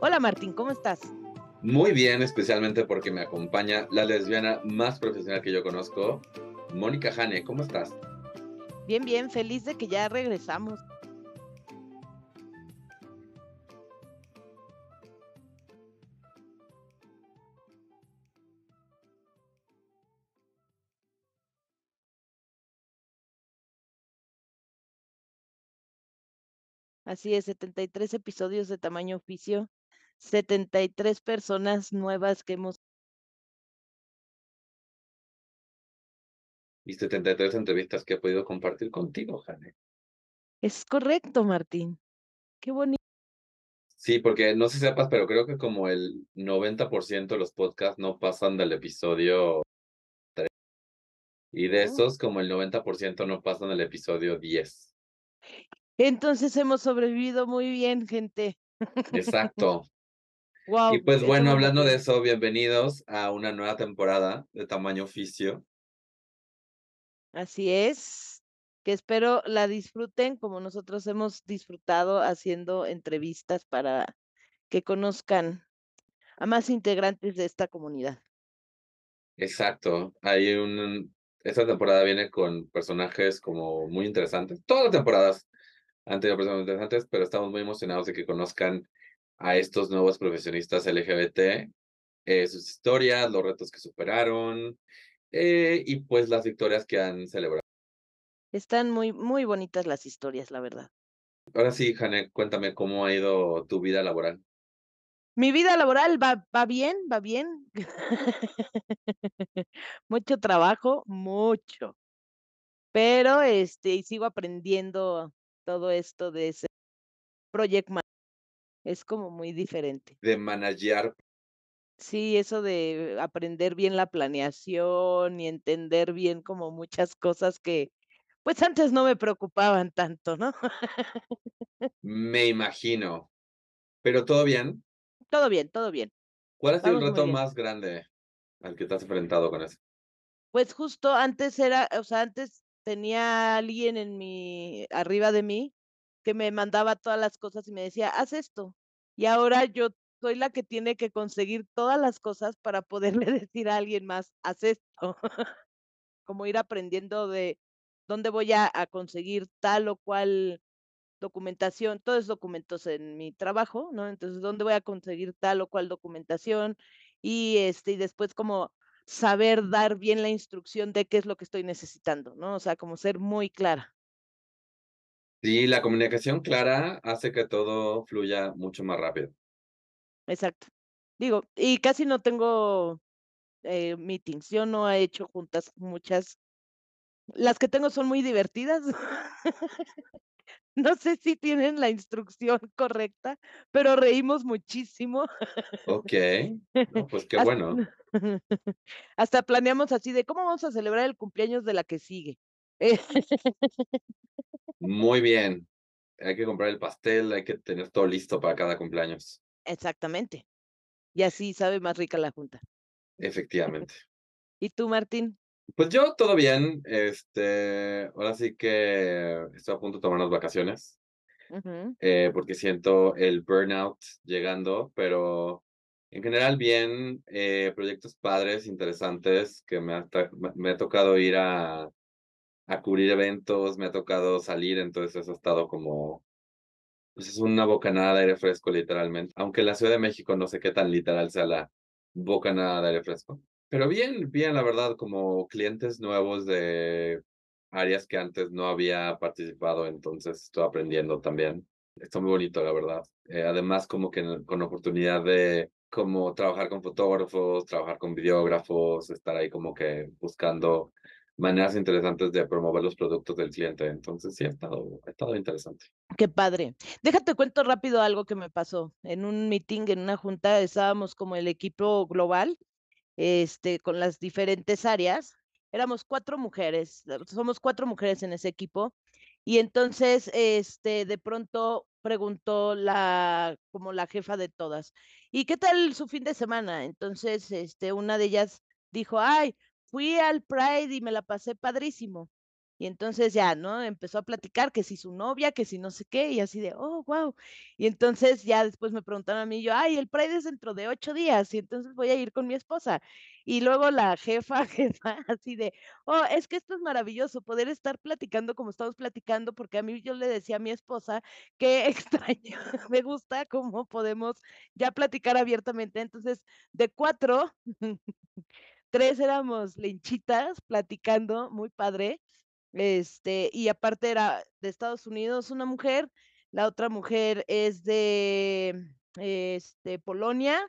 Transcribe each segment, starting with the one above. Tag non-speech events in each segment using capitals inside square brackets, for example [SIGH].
Hola Martín, ¿cómo estás? Muy bien, especialmente porque me acompaña la lesbiana más profesional que yo conozco, Mónica Jane. ¿Cómo estás? Bien, bien, feliz de que ya regresamos. Así es, 73 episodios de tamaño oficio, 73 personas nuevas que hemos... Y 73 entrevistas que he podido compartir contigo, Jane. Es correcto, Martín. Qué bonito. Sí, porque no sé si sepas, pero creo que como el 90% de los podcasts no pasan del episodio 3. Y de oh. esos, como el 90% no pasan del episodio 10. Entonces hemos sobrevivido muy bien, gente. [LAUGHS] Exacto. Wow, y pues bueno, hablando de eso, bienvenidos a una nueva temporada de tamaño oficio. Así es, que espero la disfruten como nosotros hemos disfrutado haciendo entrevistas para que conozcan a más integrantes de esta comunidad. Exacto, hay un, esta temporada viene con personajes como muy interesantes. Todas las temporadas han tenido personas interesantes, pero estamos muy emocionados de que conozcan a estos nuevos profesionistas LGBT, eh, sus historias, los retos que superaron eh, y pues las victorias que han celebrado. Están muy, muy bonitas las historias, la verdad. Ahora sí, Jane, cuéntame cómo ha ido tu vida laboral. Mi vida laboral va, va bien, va bien. [LAUGHS] mucho trabajo, mucho. Pero este, sigo aprendiendo todo esto de ese project es como muy diferente. De manejar. Sí, eso de aprender bien la planeación y entender bien como muchas cosas que, pues antes no me preocupaban tanto, ¿no? me imagino. ¿Pero todo bien? Todo bien, todo bien. ¿Cuál ha sido el reto más grande al que te has enfrentado con eso? Pues justo antes era, o sea, antes tenía alguien en mi, arriba de mí, que me mandaba todas las cosas y me decía, haz esto. Y ahora yo soy la que tiene que conseguir todas las cosas para poderle [LAUGHS] decir a alguien más, haz esto. Como ir aprendiendo de dónde voy a, a, conseguir tal o cual documentación, todos documentos en mi trabajo, ¿no? Entonces, ¿dónde voy a conseguir tal o cual documentación? Y este, y después como saber dar bien la instrucción de qué es lo que estoy necesitando, ¿no? O sea, como ser muy clara. Sí, la comunicación clara hace que todo fluya mucho más rápido. Exacto. Digo, y casi no tengo eh, meetings. Yo no he hecho juntas muchas. Las que tengo son muy divertidas. [LAUGHS] No sé si tienen la instrucción [LAUGHS] correcta, pero reímos muchísimo. Ok, pues [LAUGHS] qué bueno. Hasta planeamos así de cómo vamos a celebrar el cumpleaños de la que sigue. Muy bien. Hay que comprar el pastel, hay que tener todo listo para cada cumpleaños. Exactamente. Y así sabe más rica la junta. Efectivamente. [LAUGHS] ¿Y tú, Martín? Pues yo todo bien, este, ahora sí que estoy a punto de tomar unas vacaciones, eh, porque siento el burnout llegando, pero en general bien, eh, proyectos padres, interesantes, que me ha, me ha tocado ir a, a cubrir eventos, me ha tocado salir, entonces eso ha estado como, pues es una bocanada de aire fresco literalmente, aunque en la Ciudad de México no sé qué tan literal sea la bocanada de aire fresco. Pero bien, bien, la verdad, como clientes nuevos de áreas que antes no había participado, entonces estoy aprendiendo también. Está muy bonito, la verdad. Eh, además, como que con oportunidad de como trabajar con fotógrafos, trabajar con videógrafos, estar ahí como que buscando maneras interesantes de promover los productos del cliente. Entonces sí, ha estado, ha estado interesante. Qué padre. Déjate cuento rápido algo que me pasó. En un meeting, en una junta, estábamos como el equipo global, este, con las diferentes áreas. Éramos cuatro mujeres, somos cuatro mujeres en ese equipo. Y entonces, este, de pronto preguntó la, como la jefa de todas, ¿y qué tal su fin de semana? Entonces, este, una de ellas dijo, ay, fui al Pride y me la pasé padrísimo. Y entonces ya, ¿no? Empezó a platicar que si su novia, que si no sé qué, y así de, oh, wow. Y entonces ya después me preguntaron a mí, yo, ay, el Pride es dentro de ocho días, y entonces voy a ir con mi esposa. Y luego la jefa, [LAUGHS] jefa, así de, oh, es que esto es maravilloso, poder estar platicando como estamos platicando, porque a mí yo le decía a mi esposa que [LAUGHS] extraño, me gusta cómo podemos ya platicar abiertamente. Entonces, de cuatro, [LAUGHS] tres éramos lenchitas platicando, muy padre. Este, y aparte era de Estados Unidos una mujer, la otra mujer es de este, Polonia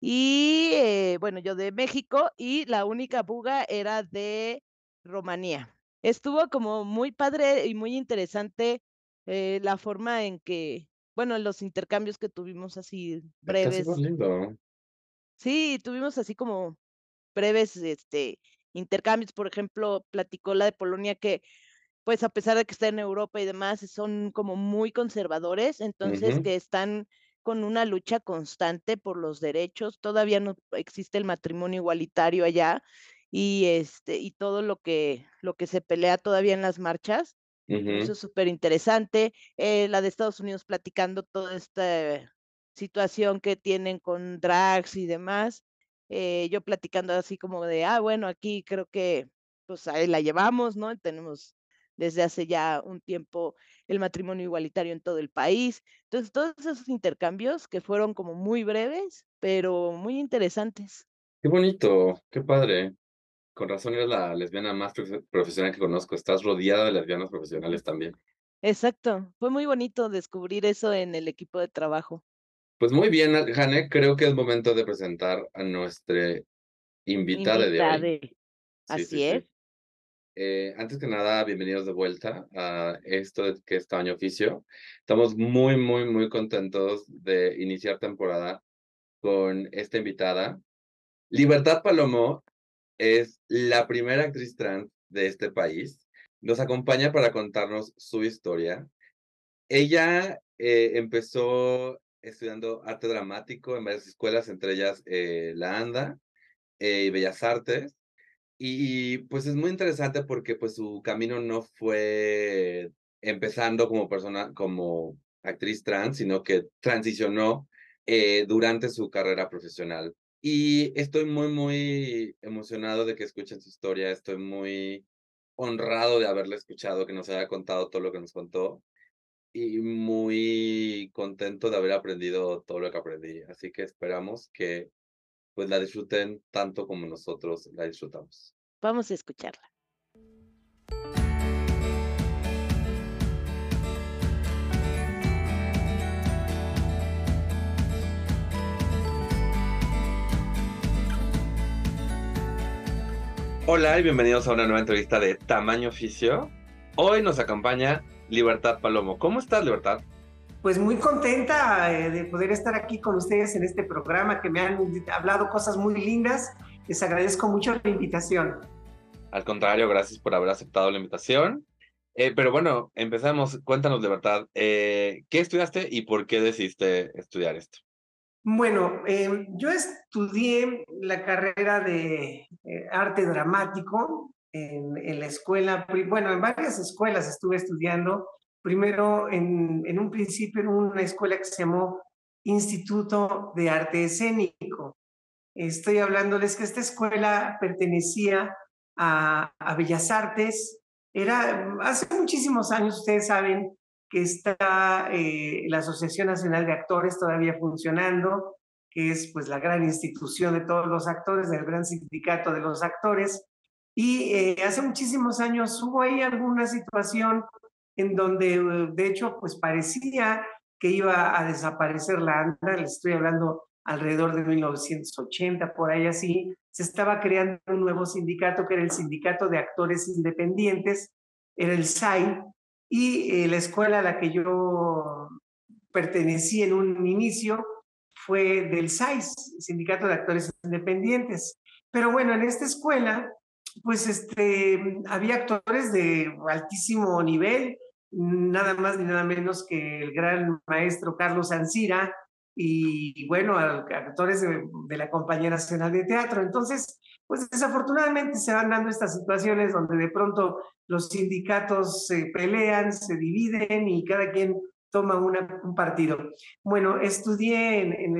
y eh, bueno, yo de México y la única buga era de Rumanía. Estuvo como muy padre y muy interesante eh, la forma en que, bueno, los intercambios que tuvimos así breves. lindo. Sí, tuvimos así como breves este, intercambios. Por ejemplo, platicó la de Polonia que, pues a pesar de que está en Europa y demás, son como muy conservadores, entonces que están con una lucha constante por los derechos. Todavía no existe el matrimonio igualitario allá y este y todo lo que lo que se pelea todavía en las marchas. Eso es súper interesante. Eh, la de Estados Unidos platicando toda esta situación que tienen con drags y demás. Eh, yo platicando así como de, ah, bueno, aquí creo que pues ahí la llevamos, ¿no? Tenemos desde hace ya un tiempo el matrimonio igualitario en todo el país. Entonces, todos esos intercambios que fueron como muy breves, pero muy interesantes. Qué bonito, qué padre. Con razón eres la lesbiana más profesional que conozco. Estás rodeada de lesbianas profesionales también. Exacto. Fue muy bonito descubrir eso en el equipo de trabajo. Pues muy bien, Jane, creo que es momento de presentar a nuestra invitada de hoy. Así es. Eh, antes que nada, bienvenidos de vuelta a esto que es Tamaño Oficio. Estamos muy, muy, muy contentos de iniciar temporada con esta invitada. Libertad Palomo es la primera actriz trans de este país. Nos acompaña para contarnos su historia. Ella eh, empezó estudiando arte dramático en varias escuelas, entre ellas eh, la ANDA eh, y Bellas Artes. Y, pues es muy interesante porque pues su camino no fue empezando como persona, como actriz trans, sino que transicionó eh, durante su carrera profesional. Y estoy muy, muy emocionado de que escuchen su historia. Estoy muy honrado de haberle escuchado, que nos haya contado todo lo que nos contó y muy contento de haber aprendido todo lo que aprendí. Así que esperamos que pues la disfruten tanto como nosotros la disfrutamos. Vamos a escucharla. Hola y bienvenidos a una nueva entrevista de Tamaño Oficio. Hoy nos acompaña Libertad Palomo. ¿Cómo estás, Libertad? Pues muy contenta eh, de poder estar aquí con ustedes en este programa que me han hablado cosas muy lindas. Les agradezco mucho la invitación. Al contrario, gracias por haber aceptado la invitación. Eh, pero bueno, empezamos. Cuéntanos, Libertad, eh, ¿qué estudiaste y por qué decidiste estudiar esto? Bueno, yo estudié la carrera de arte dramático en, la escuela, bueno, en varias escuelas estuve estudiando. Primero, en, en un principio, en una escuela que se llamó Instituto de Arte Escénico. Estoy hablándoles que esta escuela pertenecía a, Bellas Artes. Era hace muchísimos años, ustedes saben que está eh, la Asociación Nacional de Actores todavía funcionando, que es pues la gran institución de todos los actores, del gran sindicato de los actores. Y eh, hace muchísimos años hubo ahí alguna situación en donde, de hecho, pues parecía que iba a desaparecer la ANDA, les estoy hablando alrededor de 1980, por ahí así, se estaba creando un nuevo sindicato que era el Sindicato de Actores Independientes, era el SAI, y eh, la escuela a la que yo pertenecí en un inicio fue del SAIS, Sindicato de Actores Independientes. Pero bueno, en esta escuela, pues este, había actores de altísimo nivel, nada más ni nada menos que el gran maestro Carlos Ancira y, bueno, actores de, la Compañía Nacional de Teatro. Entonces, pues desafortunadamente se van dando estas situaciones donde de pronto los sindicatos se pelean, se dividen y cada quien toma un partido. Bueno, estudié en, en,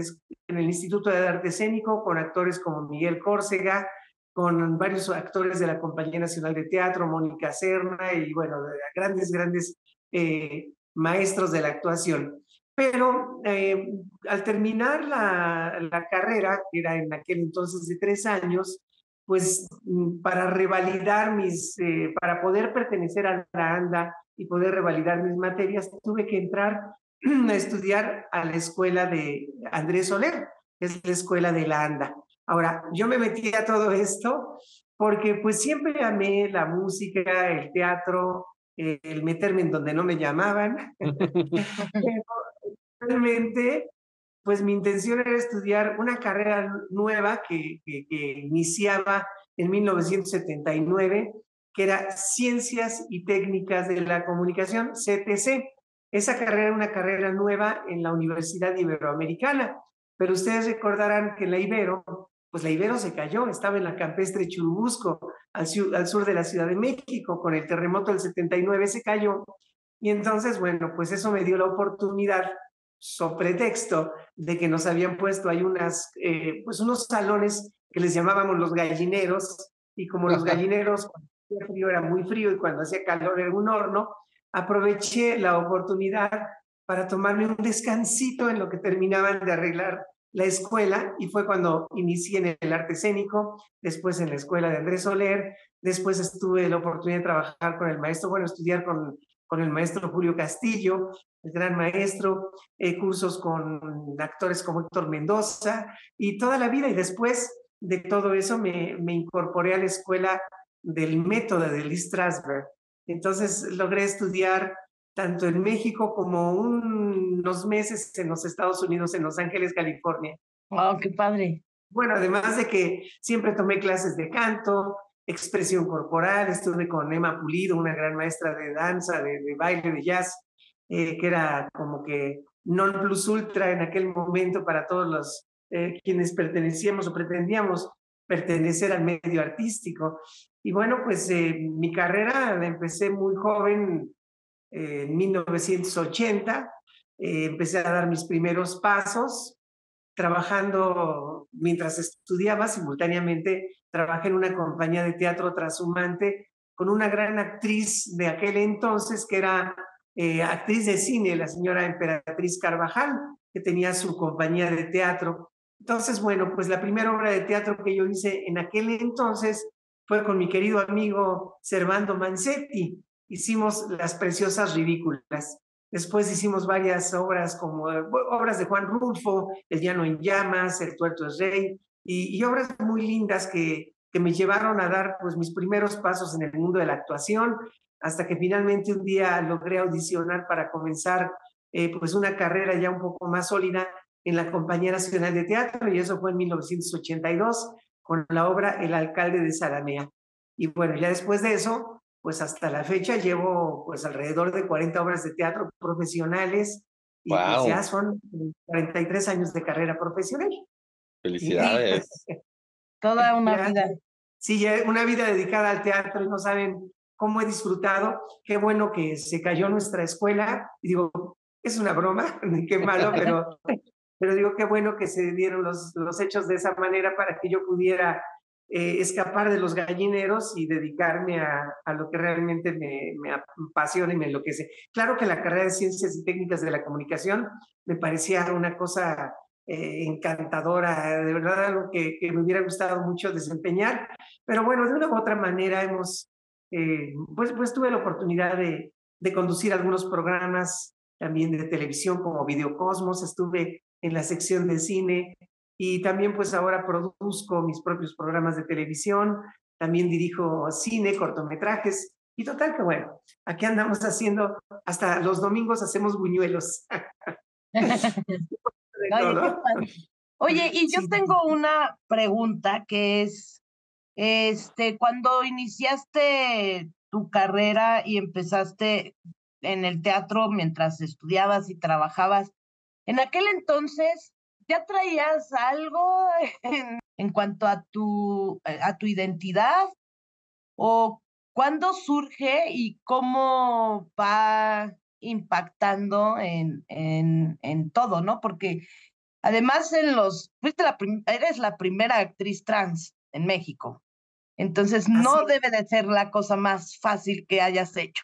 el Instituto de Arte Escénico con actores como Miguel Córcega, con varios actores de la Compañía Nacional de Teatro, Mónica Serna y bueno, grandes, grandes eh, maestros de la actuación. Pero eh, al terminar la, la, carrera, que era en aquel entonces de tres años, pues mm, para revalidar mis, eh, para poder pertenecer a la ANDA y poder revalidar mis materias, tuve que entrar [CLEARS THROAT] a estudiar a la escuela de Andrés Soler, que es la escuela de la ANDA. Ahora, yo me metí a todo esto porque pues siempre amé la música, el teatro, el meterme en donde no me llamaban. [LAUGHS] Realmente, pues mi intención era estudiar una carrera nueva que, que, que iniciaba en 1979 que era Ciencias y Técnicas de la Comunicación, CTC. Esa carrera era una carrera nueva en la Universidad Iberoamericana, pero ustedes recordarán que la Ibero, pues la Ibero se cayó, estaba en la campestre Churubusco, al, al sur de la Ciudad de México, con el terremoto del 79 se cayó. Y entonces, bueno, pues eso me dio la oportunidad, so pretexto de que nos habían puesto ahí unas, eh, pues unos salones que les llamábamos los gallineros, y como los gallineros el frío era muy frío y cuando hacía calor era un horno, aproveché la oportunidad para tomarme un descansito en lo que terminaban de arreglar la escuela y fue cuando inicié en el arte escénico, después en la escuela de Andrés Soler, después tuve la oportunidad de trabajar con el maestro, bueno, estudiar con, con el maestro Julio Castillo, el gran maestro, eh, cursos con actores como Héctor Mendoza y toda la vida y después de todo eso me, me incorporé a la escuela del método de Lee. Entonces logré estudiar tanto en México como unos meses en los Estados Unidos, en Los Ángeles, California. ¡Wow, qué padre! Bueno, además de que siempre tomé clases de canto, expresión corporal, estuve con Emma Pulido, una gran maestra de danza, de, baile, de jazz, eh, que era como que non plus ultra en aquel momento para todos los eh, quienes pertenecíamos o pretendíamos pertenecer al medio artístico. Y bueno, pues eh, mi carrera la empecé muy joven, en 1980. Eh, empecé a dar mis primeros pasos trabajando mientras estudiaba simultáneamente. Trabajé en una compañía de teatro trashumante con una gran actriz de aquel entonces que era actriz de cine, la señora Emperatriz Carvajal, que tenía su compañía de teatro. Entonces, bueno, pues la primera obra de teatro que yo hice en aquel entonces fue con mi querido amigo Servando Mancetti. Hicimos Las Preciosas Ridículas. Después hicimos varias obras como obras de Juan Rulfo, El Llano en Llamas, El Tuerto es Rey, y, obras muy lindas que, que me llevaron a dar pues mis primeros pasos en el mundo de la actuación, hasta que finalmente un día logré audicionar para comenzar eh, pues una carrera ya un poco más sólida en la Compañía Nacional de Teatro, y eso fue en 1982 con la obra El alcalde de Salamea. Y bueno, ya después de eso, pues hasta la fecha llevo pues alrededor de 40 obras de teatro profesionales y pues, ya son 43 años de carrera profesional. Felicidades. [LAUGHS] Toda una vida. Sí, una vida dedicada al teatro y no saben cómo he disfrutado. Qué bueno que se cayó nuestra escuela. Y digo, es una broma, [LAUGHS] qué malo, pero [LAUGHS] pero digo qué bueno que se dieron los, los hechos de esa manera para que yo pudiera eh, escapar de los gallineros y dedicarme a, a lo que realmente me, me, apasiona y me enloquece. Claro que la carrera de Ciencias y Técnicas de la Comunicación me parecía una cosa eh, encantadora, de verdad algo que, me hubiera gustado mucho desempeñar, pero bueno, de una u otra manera hemos, eh, pues, pues tuve la oportunidad de, de conducir algunos programas también de televisión como Videocosmos, estuve en la sección de cine y también pues ahora produzco mis propios programas de televisión, también dirijo cine, cortometrajes y total que bueno, aquí andamos haciendo, hasta los domingos hacemos buñuelos. [LAUGHS] [LAUGHS] Oye, y yo tengo una pregunta que es, este, cuando iniciaste tu carrera y empezaste en el teatro mientras estudiabas y trabajabas, en aquel entonces ya traías algo [LAUGHS] en, en cuanto a tu, a tu identidad o cuándo surge y cómo va impactando en, en, en todo, ¿no? Porque además en los, fuiste la eres la primera actriz trans en México. Entonces no debe de ser la cosa más fácil que hayas hecho,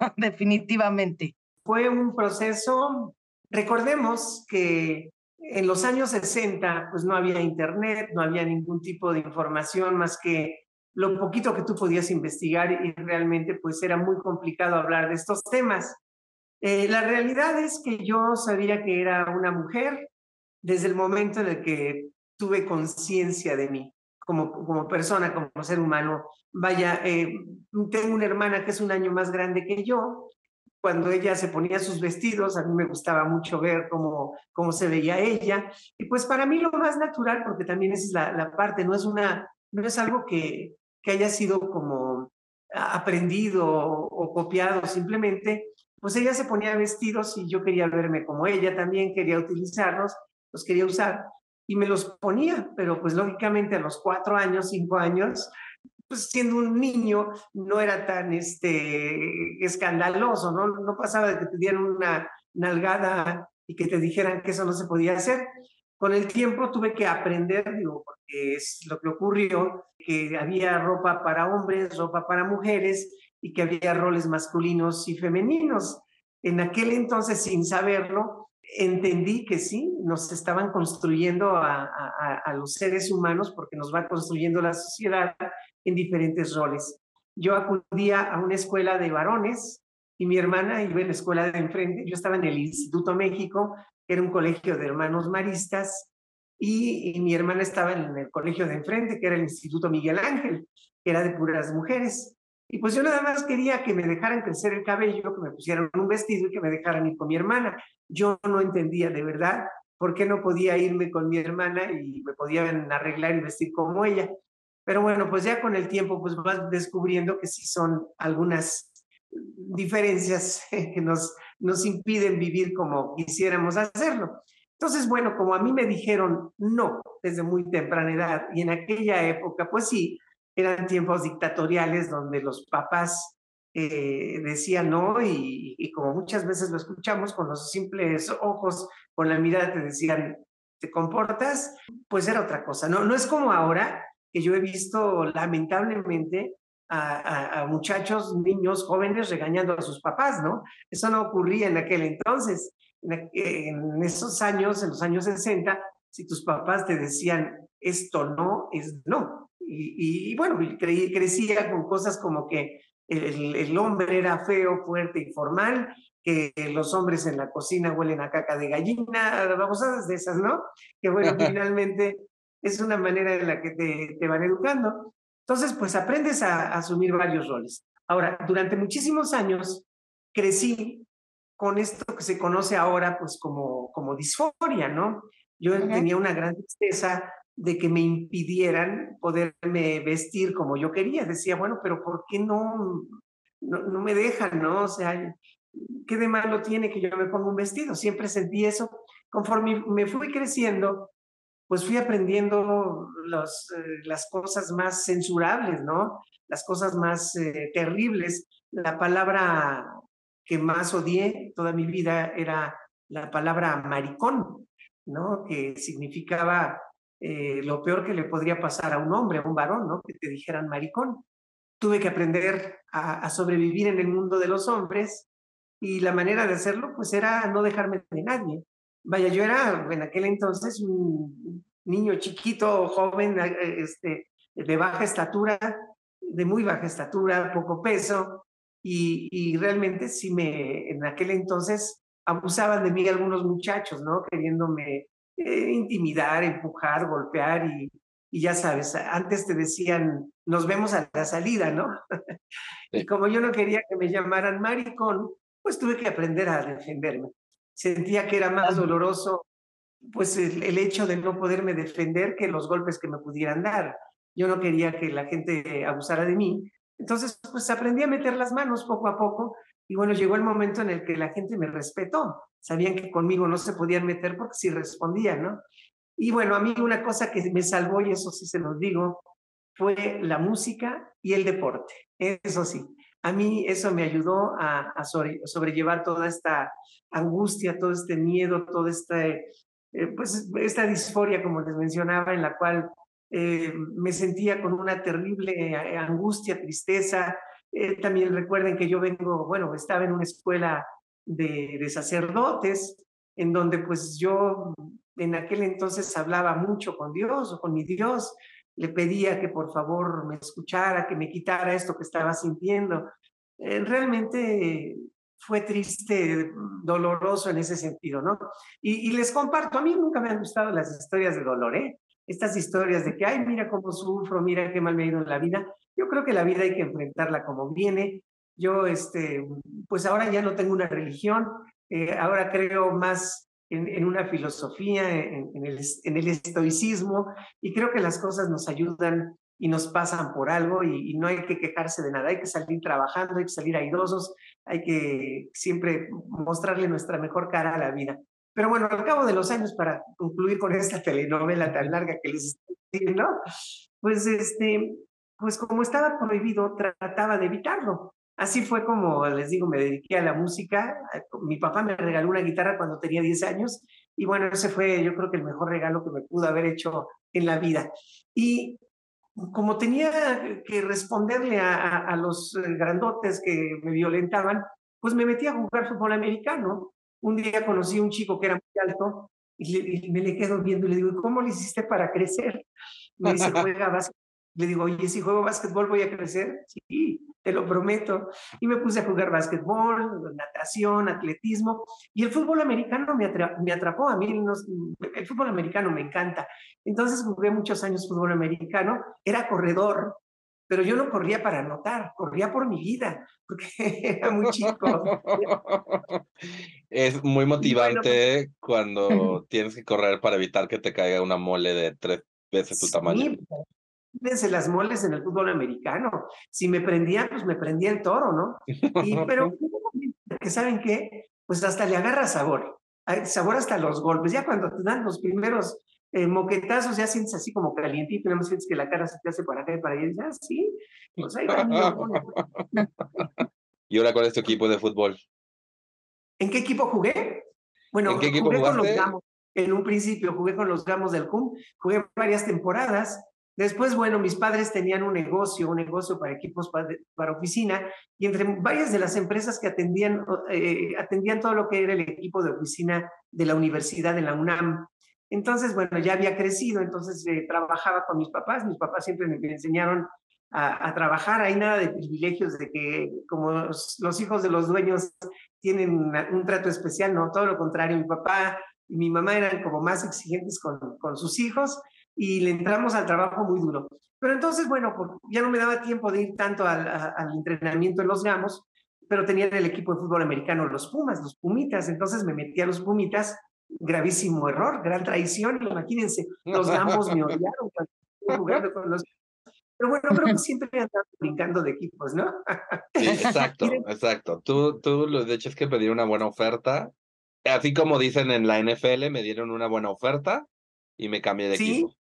[LAUGHS] definitivamente. Fue un proceso, recordemos que en los años 60 pues no había internet, no había ningún tipo de información más que lo poquito que tú podías investigar y realmente pues era muy complicado hablar de estos temas. Eh, la realidad es que yo sabía que era una mujer desde el momento en el que tuve conciencia de mí como, como persona, como ser humano. Vaya, eh, tengo una hermana que es un año más grande que yo. Cuando ella se ponía sus vestidos, a mí me gustaba mucho ver cómo, cómo se veía ella. Y pues para mí lo más natural, porque también esa es la, parte, no es, una, no es algo que, que haya sido como aprendido o, copiado, simplemente, pues ella se ponía vestidos y yo quería verme como ella también, quería utilizarlos, los quería usar y me los ponía, pero pues lógicamente a los cuatro años, cinco años, pues siendo un niño no era tan este, escandaloso, ¿no? No pasaba de que te dieran una nalgada y que te dijeran que eso no se podía hacer. Con el tiempo tuve que aprender, digo, porque es lo que ocurrió, que había ropa para hombres, ropa para mujeres y que había roles masculinos y femeninos. En aquel entonces, sin saberlo, entendí que sí, nos estaban construyendo a, a, los seres humanos porque nos va construyendo la sociedad en diferentes roles. Yo acudía a una escuela de varones y mi hermana iba en la escuela de enfrente. Yo estaba en el Instituto México, que era un colegio de hermanos maristas, y, mi hermana estaba en el colegio de enfrente, que era el Instituto Miguel Ángel, que era de puras mujeres. Y pues yo nada más quería que me dejaran crecer el cabello, que me pusieran un vestido y que me dejaran ir con mi hermana. Yo no entendía de verdad por qué no podía irme con mi hermana y me podían arreglar y vestir como ella. Pero bueno, pues ya con el tiempo pues vas descubriendo que sí son algunas diferencias [LAUGHS] que nos, nos impiden vivir como quisiéramos hacerlo. Entonces, bueno, como a mí me dijeron no desde muy temprana edad y en aquella época, pues sí, eran tiempos dictatoriales donde los papás eh, decían no y, y, como muchas veces lo escuchamos con los simples ojos, con la mirada te decían, ¿te comportas? Pues era otra cosa, ¿no? No es como ahora que yo he visto lamentablemente a, a, muchachos, niños, jóvenes regañando a sus papás, ¿no? Eso no ocurría en aquel entonces en esos años, en los años 60, si tus papás te decían esto no, es no. Y, bueno, crecía con cosas como que el, el, hombre era feo, fuerte y formal, que los hombres en la cocina huelen a caca de gallina, vamos a de esas, ¿no? Que bueno, finalmente es una manera en la que te, te van educando. Entonces, pues aprendes a, a asumir varios roles. Ahora, durante muchísimos años crecí con esto que se conoce ahora pues como, como disforia, ¿no? Yo tenía una gran tristeza de que me impidieran poderme vestir como yo quería. Decía, bueno, pero ¿por qué no, no, me dejan, no? O sea, ¿qué de malo tiene que yo me ponga un vestido? Siempre sentí eso. Conforme me fui creciendo, pues fui aprendiendo eh, las cosas más censurables, ¿no? Las cosas más eh, terribles. La palabra que más odié toda mi vida era la palabra maricón, ¿no? Que significaba eh, lo peor que le podría pasar a un hombre, a un varón, ¿no? Que te dijeran maricón. Tuve que aprender a, sobrevivir en el mundo de los hombres y la manera de hacerlo, pues era no dejarme de nadie. Vaya, yo era en aquel entonces un niño chiquito, joven, eh, este, de baja estatura, de muy baja estatura, poco peso, y, realmente sí me, en aquel entonces abusaban de mí algunos muchachos, ¿no? Queriéndome eh, intimidar, empujar, golpear y, y ya sabes, antes te decían, nos vemos a la salida, ¿no? [LAUGHS] y como yo no quería que me llamaran maricón, pues tuve que aprender a defenderme. Sentía que era más doloroso pues el, el, hecho de no poderme defender que los golpes que me pudieran dar. Yo no quería que la gente abusara de mí. Entonces, pues aprendí a meter las manos poco a poco y bueno, llegó el momento en el que la gente me respetó. Sabían que conmigo no se podían meter porque sí respondía, ¿no? Y bueno, a mí una cosa que me salvó, y eso sí se los digo, fue la música y el deporte. Eso sí, a mí eso me ayudó a, sobrellevar toda esta angustia, todo este miedo, toda esta, eh, pues, esta disforia, como les mencionaba, en la cual eh, me sentía con una terrible eh, angustia, tristeza. También recuerden que yo vengo, bueno, estaba en una escuela de, de sacerdotes, en donde pues yo en aquel entonces hablaba mucho con Dios o con mi Dios, le pedía que por favor me escuchara, que me quitara esto que estaba sintiendo. Eh, realmente fue triste, doloroso en ese sentido, ¿no? Y, y, les comparto, a mí nunca me han gustado las historias de dolor, ¿eh? Estas historias de que, ay, mira cómo sufro, mira qué mal me ha ido en la vida. Yo creo que la vida hay que enfrentarla como viene. Yo, este, pues ahora ya no tengo una religión, eh, ahora creo más en, una filosofía, en, el, en, el, estoicismo, y creo que las cosas nos ayudan y nos pasan por algo y, no hay que quejarse de nada, hay que salir trabajando, hay que salir airosos, hay que siempre mostrarle nuestra mejor cara a la vida. Pero bueno, al cabo de los años, para concluir con esta telenovela tan larga que les estoy diciendo, pues este, pues como estaba prohibido, trataba de evitarlo. Así fue como, les digo, me dediqué a la música. Mi papá me regaló una guitarra cuando tenía 10 años y bueno, ese fue yo creo que el mejor regalo que me pudo haber hecho en la vida. Y como tenía que responderle a, a, los grandotes que me violentaban, pues me metí a jugar fútbol americano. Un día conocí a un chico que era muy alto y, me le quedo viendo y le digo, ¿cómo le hiciste para crecer? Me dice, juega básquet. Le digo, oye, si juego básquetbol voy a crecer. Sí, te lo prometo. Y me puse a jugar básquetbol, natación, atletismo, y el fútbol americano me, me atrapó. A mí el fútbol americano me encanta. Entonces jugué muchos años fútbol americano, era corredor, pero yo no corría para anotar, corría por mi vida, porque [LAUGHS] era muy chico. Es muy motivante pues cuando tienes que correr para evitar que te caiga una mole de tres veces tu tamaño. Fíjense las moles en el fútbol americano. Si me prendía, pues me prendía el toro, ¿no? Y, pero [LAUGHS] que saben qué, pues hasta le agarra sabor, sabor hasta los golpes. Ya cuando te dan los primeros eh, moquetazos, ya sientes así como calientito, nada más sientes que la cara se te hace para acá y para allá. Ya, sí, pues ahí va. [LAUGHS] ¿Y ahora cuál es tu equipo de fútbol? ¿En qué equipo jugué? Bueno, ¿En qué equipo jugué jugaste? con los Gamos. En un principio jugué con los Gamos del CUM, jugué varias temporadas Después, bueno, mis padres tenían un negocio, un negocio para equipos para, oficina, y entre varias de las empresas que atendían, eh, atendían todo lo que era el equipo de oficina de la universidad de la UNAM. Entonces, bueno, ya había crecido, entonces eh, trabajaba con mis papás, mis papás siempre me enseñaron a, trabajar, hay nada de privilegios, de que como los, los hijos de los dueños tienen un trato especial, no, todo lo contrario, mi papá y mi mamá eran como más exigentes con, con sus hijos, y le entramos al trabajo muy duro. Pero entonces, bueno, ya no me daba tiempo de ir tanto al, al entrenamiento en los Gamos, pero tenía el equipo de fútbol americano los Pumas, los Pumitas, entonces me metí a los Pumitas, gravísimo error, gran traición, imagínense, los Gamos me odiaron jugando con los pero bueno, creo que siempre he andado brincando de equipos, ¿no? Sí, exacto, [LAUGHS] exacto. Tú, tú, de hecho, es que pedir una buena oferta. Así como dicen en la NFL, me dieron una buena oferta y me cambié de ¿Sí? equipo.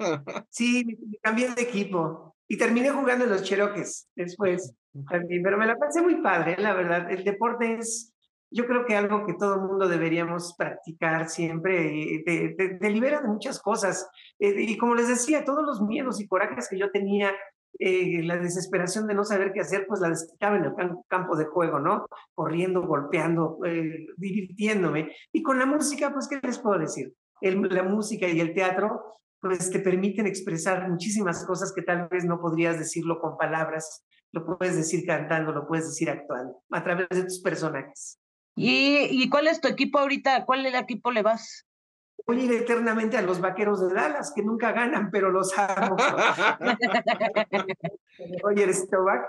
[LAUGHS] Sí, me cambié de equipo y terminé jugando en los Cherokees después también, pero me la pasé muy padre, la verdad. El deporte es, yo creo que algo que todo el mundo deberíamos practicar siempre, te, te, te libera de muchas cosas. Eh, y como les decía, todos los miedos y corajes que yo tenía, eh, la desesperación de no saber qué hacer, pues la desquitaba en el campo de juego, ¿no? Corriendo, golpeando, eh, divirtiéndome. Y con la música, pues, ¿qué les puedo decir? El, la música y el teatro pues te permiten expresar muchísimas cosas que tal vez no podrías decirlo con palabras, lo puedes decir cantando, lo puedes decir actuando, a través de tus personajes. ¿Y, y cuál es tu equipo ahorita? ¿Cuál equipo le vas? voy a ir eternamente a los vaqueros de Dallas, que nunca ganan, pero los amo. [LAUGHS] Roger Staubach.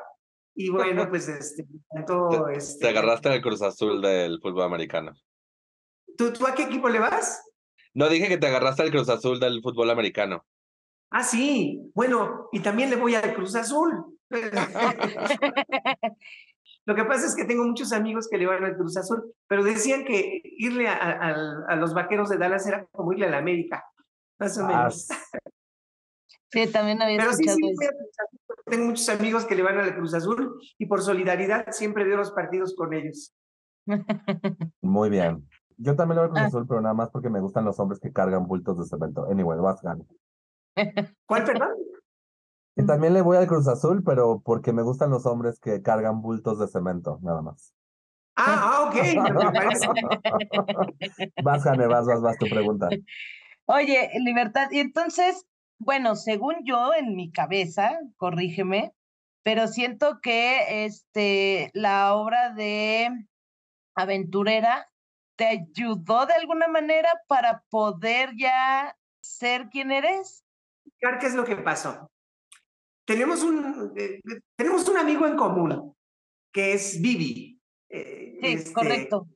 Y bueno, pues este, todo te, este, te agarraste al Cruz Azul del fútbol americano. ¿Tú, ¿Tú a qué equipo le vas? No, dije que te agarraste al Cruz Azul del fútbol americano. Ah, sí. Bueno, y también le voy al Cruz Azul. [LAUGHS] Lo que pasa es que tengo muchos amigos que le van al Cruz Azul, pero decían que irle a, los vaqueros de Dallas era como irle a la América, más o menos. Sí, también había pero sí, sí, Tengo muchos amigos que le van al Cruz Azul y por solidaridad siempre veo los partidos con ellos. Muy bien. Yo también voy al Cruz ah. Azul, pero nada más porque me gustan los hombres que cargan bultos de cemento. Anyway, vas gano. [LAUGHS] ¿Cuál, perdón? Y también le voy al Cruz Azul, pero porque me gustan los hombres que cargan bultos de cemento, nada más. Ah, ah ok. [LAUGHS] vas, Jane, vas, vas, vas tu pregunta. Oye, Libertad, y entonces, bueno, según yo en mi cabeza, corrígeme, pero siento que este, la obra de Aventurera te ayudó de alguna manera para poder ya ser quien eres. ¿Qué es lo que pasó? tenemos un, eh, tenemos un amigo en común, que es Vivi. Eh, sí, este, correcto.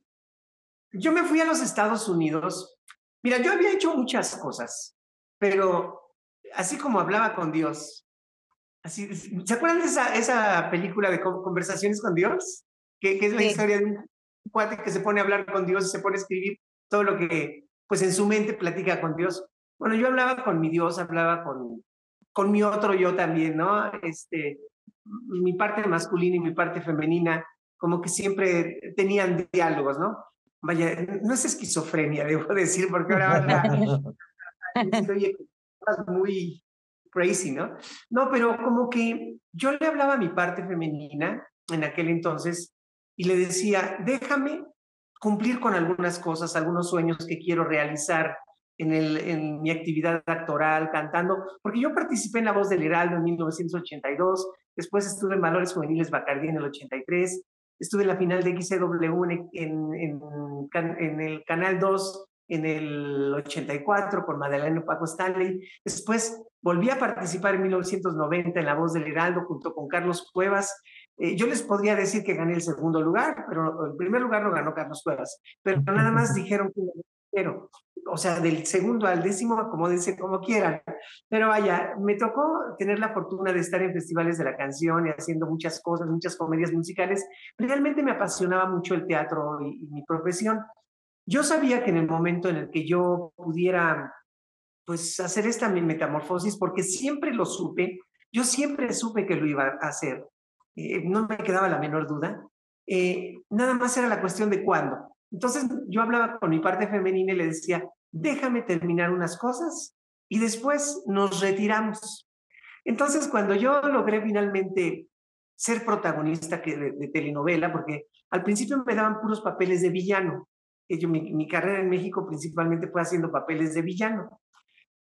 Yo me fui a los Estados Unidos. Mira, yo había hecho muchas cosas, pero así como hablaba con Dios, así, ¿se acuerdan de esa, esa película de Conversaciones con Dios? Que, que es la historia de un cuate que se pone a hablar con Dios y se pone a escribir todo lo que, pues en su mente platica con Dios. Bueno, yo hablaba con mi Dios, hablaba con, con mi otro yo también, ¿no? Este, mi parte masculina y mi parte femenina, como que siempre tenían diálogos, ¿no? Vaya, no es esquizofrenia, debo decir, porque ahora [LAUGHS] estoy muy crazy, ¿no? No, pero como que yo le hablaba a mi parte femenina en aquel entonces y le decía, déjame cumplir con algunas cosas, algunos sueños que quiero realizar en, en mi actividad actoral, cantando, porque yo participé en La Voz del Heraldo en 1982, después estuve en Valores Juveniles Bacardí en el 83, estuve en la final de XCW en, en, en, el Canal 2 en el 84 con Madalena Paco Stanley. Después volví a participar en 1990 en La Voz del Heraldo junto con Carlos Cuevas. Eh, yo les podría decir que gané el segundo lugar, pero el primer lugar lo ganó Carlos Cuevas. Pero nada más dijeron que pero, o sea, del segundo al décimo, como dice, como quieran. Pero vaya, me tocó tener la fortuna de estar en festivales de la canción y haciendo muchas cosas, muchas comedias musicales. Realmente me apasionaba mucho el teatro y, mi profesión. Yo sabía que en el momento en el que yo pudiera, pues, hacer esta metamorfosis, porque siempre lo supe, yo siempre supe que lo iba a hacer, eh, no me quedaba la menor duda, eh, nada más era la cuestión de cuándo. Entonces yo hablaba con mi parte femenina y le decía, déjame terminar unas cosas y después nos retiramos. Entonces cuando yo logré finalmente ser protagonista de, telenovela, porque al principio me daban puros papeles de villano. Yo, mi, mi, carrera en México principalmente fue haciendo papeles de villano.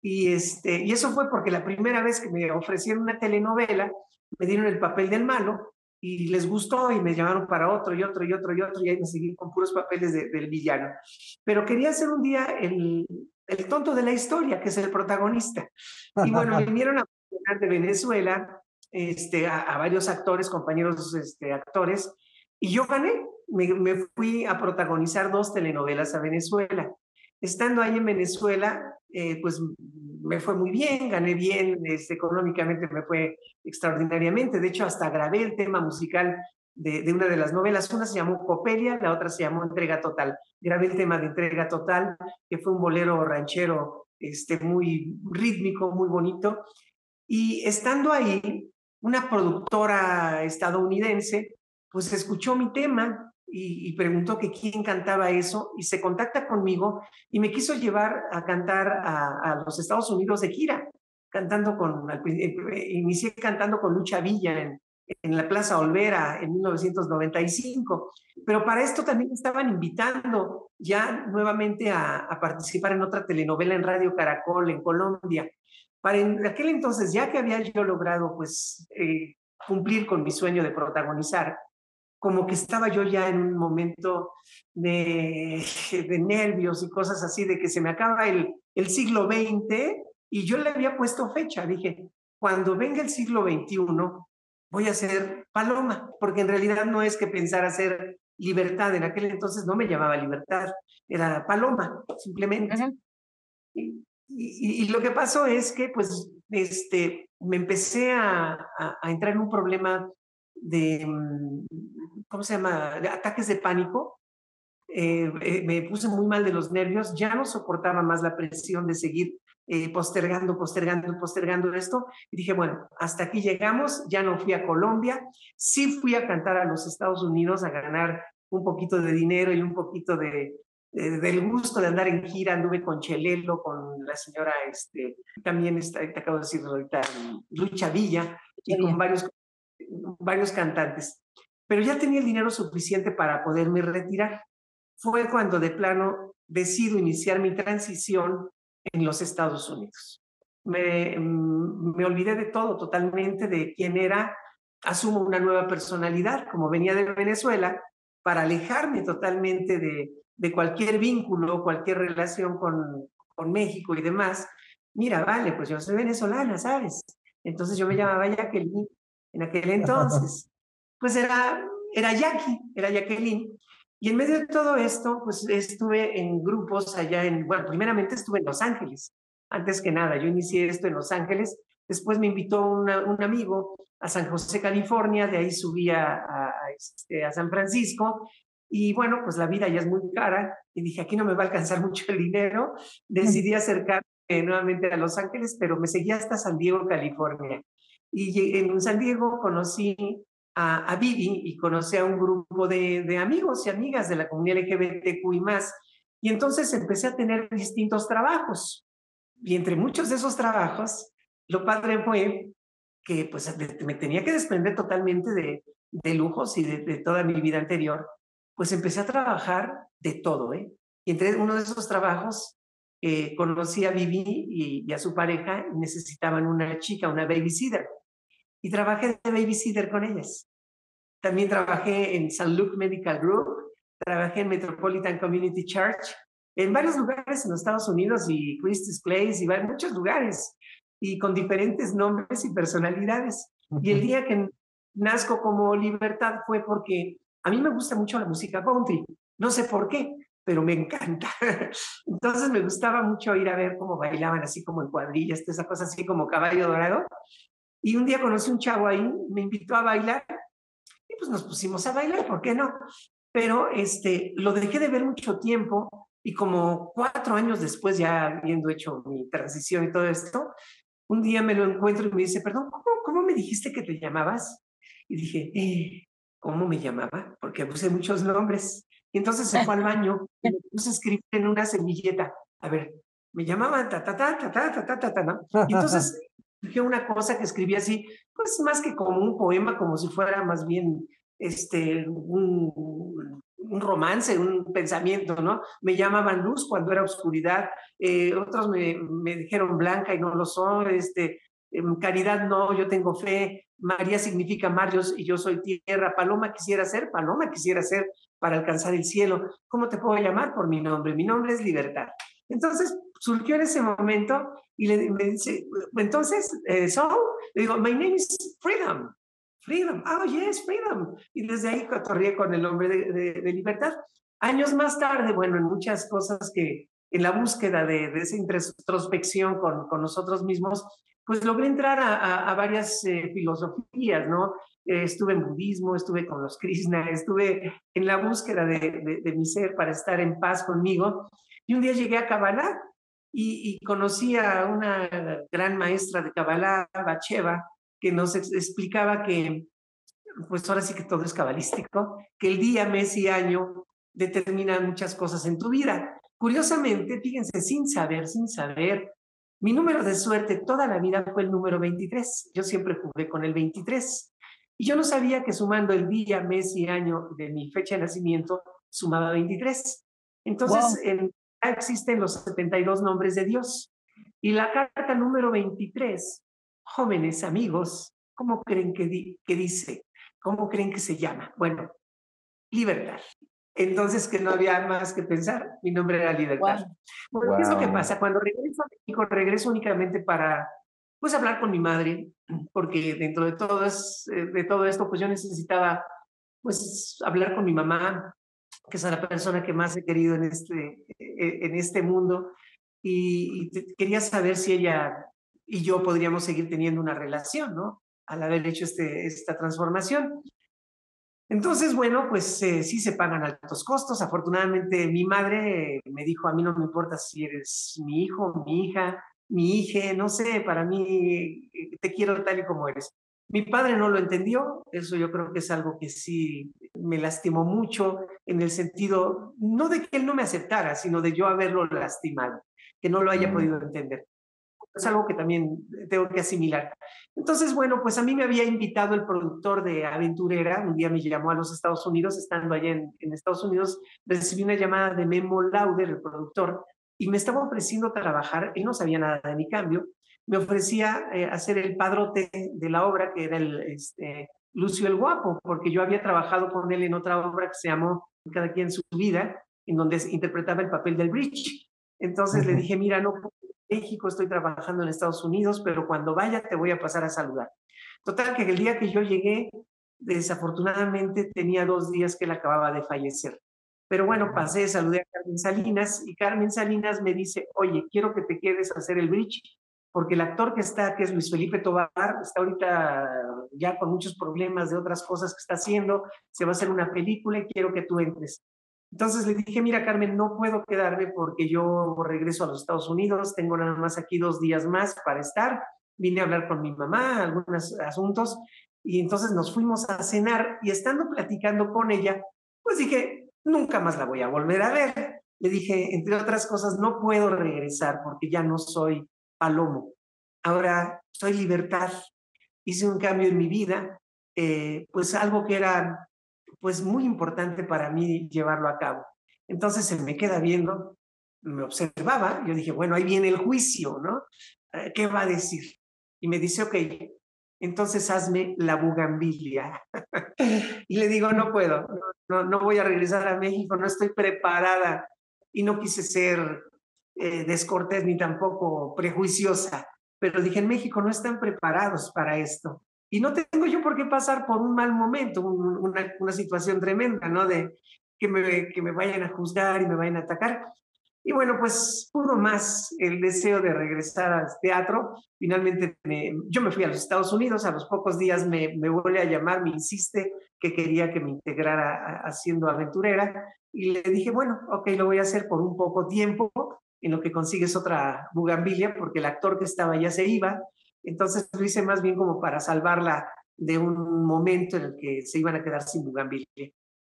Y, este, y eso fue porque la primera vez que me ofrecieron una telenovela, me dieron el papel del malo y les gustó y me llamaron para otro y otro y otro y otro y ahí me seguí con puros papeles del villano. Pero quería ser un día el, el tonto de la historia, que es el protagonista. Y bueno, [LAUGHS] vinieron a de Venezuela este, a, varios actores, compañeros este, actores, y yo gané. Me, me fui a protagonizar dos telenovelas a Venezuela. Estando ahí en Venezuela, eh, pues me fue muy bien, gané bien, este, económicamente me fue extraordinariamente. De hecho, hasta grabé el tema musical de, de, una de las novelas. Una se llamó Copelia, la otra se llamó Entrega Total. Grabé el tema de Entrega Total, que fue un bolero ranchero este, muy rítmico, muy bonito. Y estando ahí, una productora estadounidense, pues escuchó mi tema y, preguntó que quién cantaba eso y se contacta conmigo y me quiso llevar a cantar a, los Estados Unidos de gira, cantando con, eh, inicié cantando con Lucha Villa en, en la Plaza Olvera en 1995, pero para esto también estaban invitando ya nuevamente a, a, participar en otra telenovela en Radio Caracol en Colombia. Para en aquel entonces, ya que había yo logrado pues eh, cumplir con mi sueño de protagonizar, como que estaba yo ya en un momento de, [LAUGHS] de nervios y cosas así, de que se me acaba el, el siglo XX y yo le había puesto fecha. Dije, cuando venga el siglo XXI, voy a ser paloma, porque en realidad no es que pensara ser libertad, en aquel entonces no me llamaba libertad, era paloma, simplemente. y, y, lo que pasó es que, pues, este, me empecé a, a, entrar en un problema de, mm, ¿cómo se llama?, de ataques de pánico. Eh, eh, me puse muy mal de los nervios, ya no soportaba más la presión de seguir eh, postergando, postergando, postergando esto. Y dije, bueno, hasta aquí llegamos, ya no fui a Colombia, sí fui a cantar a los Estados Unidos a ganar un poquito de dinero y un poquito de, del gusto de andar en gira, anduve con Chelelo, con la señora, este, también está, te acabo de decir ahorita, Lucha Villa, y con varios, varios cantantes. Pero ya tenía el dinero suficiente para poderme retirar. Fue cuando de plano decido iniciar mi transición en los Estados Unidos. Me, mm, olvidé de todo totalmente, de quién era, asumo una nueva personalidad, como venía de Venezuela, para alejarme totalmente de, de cualquier vínculo, cualquier relación con, con México y demás. Mira, vale, pues yo soy venezolana, ¿sabes? Entonces yo me llamaba Jacqueline en aquel entonces. Pues era, era Jackie, era Jacqueline. Y en medio de todo esto, pues estuve en grupos allá en, bueno, primeramente estuve en Los Ángeles, antes que nada, yo inicié esto en Los Ángeles, después me invitó un amigo a San José, California, de ahí subí a, a, este, a, San Francisco, y bueno, pues la vida ya es muy cara, y dije, aquí no me va a alcanzar mucho el dinero, decidí acercarme nuevamente a Los Ángeles, pero me seguí hasta San Diego, California. Y en San Diego conocí a, a Vivi y conocí a un grupo de, amigos y amigas de la comunidad LGBTQ y más. Y entonces empecé a tener distintos trabajos. Y entre muchos de esos trabajos, lo padre fue que pues me tenía que desprender totalmente de, de lujos y de, de, toda mi vida anterior. Pues empecé a trabajar de todo, ¿eh? Y entre uno de esos trabajos eh, conocí a Vivi y, y, a su pareja y necesitaban una chica, una babysitter y trabajé de babysitter con ellas. También trabajé en San Luke Medical Group, trabajé en Metropolitan Community Church, en varios lugares en los Estados Unidos y Christie's Place y en muchos lugares y con diferentes nombres y personalidades. Y el día que nazco como libertad fue porque a mí me gusta mucho la música country, no sé por qué, pero me encanta. [LAUGHS] Entonces me gustaba mucho ir a ver cómo bailaban así como en cuadrillas, esa cosa así como caballo dorado. Y un día conocí un chavo ahí, me invitó a bailar y pues nos pusimos a bailar, ¿por qué no? Pero este, lo dejé de ver mucho tiempo y como cuatro años después, ya habiendo hecho mi transición y todo esto, un día me lo encuentro y me dice, perdón, ¿cómo, cómo me dijiste que te llamabas? Y dije, eh, ¿cómo me llamaba? Porque puse muchos nombres. Y entonces se fue al baño y me puse a escribir en una semilleta. A ver, me llamaban ta ta ta ta ta ta ta ta, ¿no? Y entonces surgió una cosa que escribí así, pues más que como un poema, como si fuera más bien este, un, romance, un pensamiento, ¿no? Me llamaban luz cuando era oscuridad, eh, otros me, me, dijeron blanca y no lo soy, este, em, caridad no, yo tengo fe, María significa mar y yo soy tierra, paloma quisiera ser, paloma quisiera ser para alcanzar el cielo. ¿Cómo te puedo llamar por mi nombre? Mi nombre es libertad. Entonces, surgió en ese momento y le, me dice, entonces, eh, so, le digo, my name is Freedom. Freedom, oh yes, Freedom. Y desde ahí cotorrié con el nombre de, libertad. Años más tarde, bueno, en muchas cosas que en la búsqueda de, de esa introspección con, nosotros mismos, pues logré entrar a, varias eh, filosofías, ¿no? Eh, estuve en budismo, estuve con los Krishna, estuve en la búsqueda de, mi ser para estar en paz conmigo. Y un día llegué a Kabbalah y, y conocí a una gran maestra de Kabbalah, Bacheva, que nos ex explicaba que, pues ahora sí que todo es cabalístico, que el día, mes y año determinan muchas cosas en tu vida. Curiosamente, fíjense, sin saber, sin saber, mi número de suerte toda la vida fue el número 23. Yo siempre jugué con el 23. Y yo no sabía que sumando el día, mes y año de mi fecha de nacimiento, sumaba 23. Entonces, wow. en existen los 72 nombres de Dios. Y la carta número 23, jóvenes amigos, ¿cómo creen que, di que dice? ¿Cómo creen que se llama? Bueno, Libertad. Entonces, que no había más que pensar, mi nombre era Libertad. Bueno, ¿qué es lo que pasa? Cuando regreso a México, regreso únicamente para, pues, hablar con mi madre, porque dentro de todo, es, eh, de todo esto, pues yo necesitaba, pues, hablar con mi mamá, que es la persona que más he querido en este, e, en este mundo, y, quería saber si ella y yo podríamos seguir teniendo una relación, ¿no? Al haber hecho este, esta transformación. Entonces, bueno, pues eh, sí se pagan altos costos. Afortunadamente, mi madre me dijo, a mí no me importa si eres mi hijo, mi hija, mi hija, no sé, para mí eh, te quiero tal y como eres. Mi padre no lo entendió, eso yo creo que es algo que sí me lastimó mucho en el sentido, no de que él no me aceptara, sino de yo haberlo lastimado, que no lo haya podido entender es algo que también tengo que asimilar. Entonces, bueno, pues a mí me había invitado el productor de Aventurera, un día me llamó a los Estados Unidos, estando allá en, Estados Unidos, recibí una llamada de Memo Lauder, el productor, y me estaba ofreciendo trabajar, él no sabía nada de mi cambio, me ofrecía eh, hacer el padrote de la obra, que era el este, Lucio el Guapo, porque yo había trabajado con él en otra obra que se llamó Cada quien su vida, en donde interpretaba el papel del Bridge. Entonces le dije, mira, no México, estoy trabajando en Estados Unidos, pero cuando vaya te voy a pasar a saludar. Total, que el día que yo llegué, desafortunadamente tenía dos días que él acababa de fallecer. Pero bueno, pasé, saludé a Carmen Salinas y Carmen Salinas me dice, oye, quiero que te quedes a hacer el bridge, porque el actor que está, que es Luis Felipe Tobar, está ahorita ya con muchos problemas de otras cosas que está haciendo, se va a hacer una película y quiero que tú entres. Entonces le dije, mira Carmen, no puedo quedarme porque yo regreso a los Estados Unidos, tengo nada más aquí dos días más para estar, vine a hablar con mi mamá, algunos asuntos, y entonces nos fuimos a cenar y estando platicando con ella, pues dije, nunca más la voy a volver a ver. Le dije, entre otras cosas, no puedo regresar porque ya no soy palomo, ahora soy libertad. Hice un cambio en mi vida, eh, pues algo que era pues muy importante para mí llevarlo a cabo. Entonces se me queda viendo, me observaba, yo dije, bueno, ahí viene el juicio, ¿no? Eh, ¿Qué va a decir? Y me dice, ok, entonces hazme la bugambilia. [LAUGHS] y le digo, no puedo, no, no voy a regresar a México, no estoy preparada y no quise ser eh, descortés ni tampoco prejuiciosa, pero dije, en México no están preparados para esto. Y no tengo yo por qué pasar por un mal momento, una, una, situación tremenda, ¿no? De que me, que me vayan a juzgar y me vayan a atacar. Y bueno, pues pudo más el deseo de regresar al teatro. Finalmente yo me fui a los Estados Unidos, a los pocos días me, me vuelve a llamar, me insiste que quería que me integrara haciendo aventurera. Y le dije, bueno, ok, lo voy a hacer por un poco tiempo, en lo que consigues otra bugambilia, porque el actor que estaba ya se iba. Entonces lo hice más bien como para salvarla de un momento en el que se iban a quedar sin bugambilia.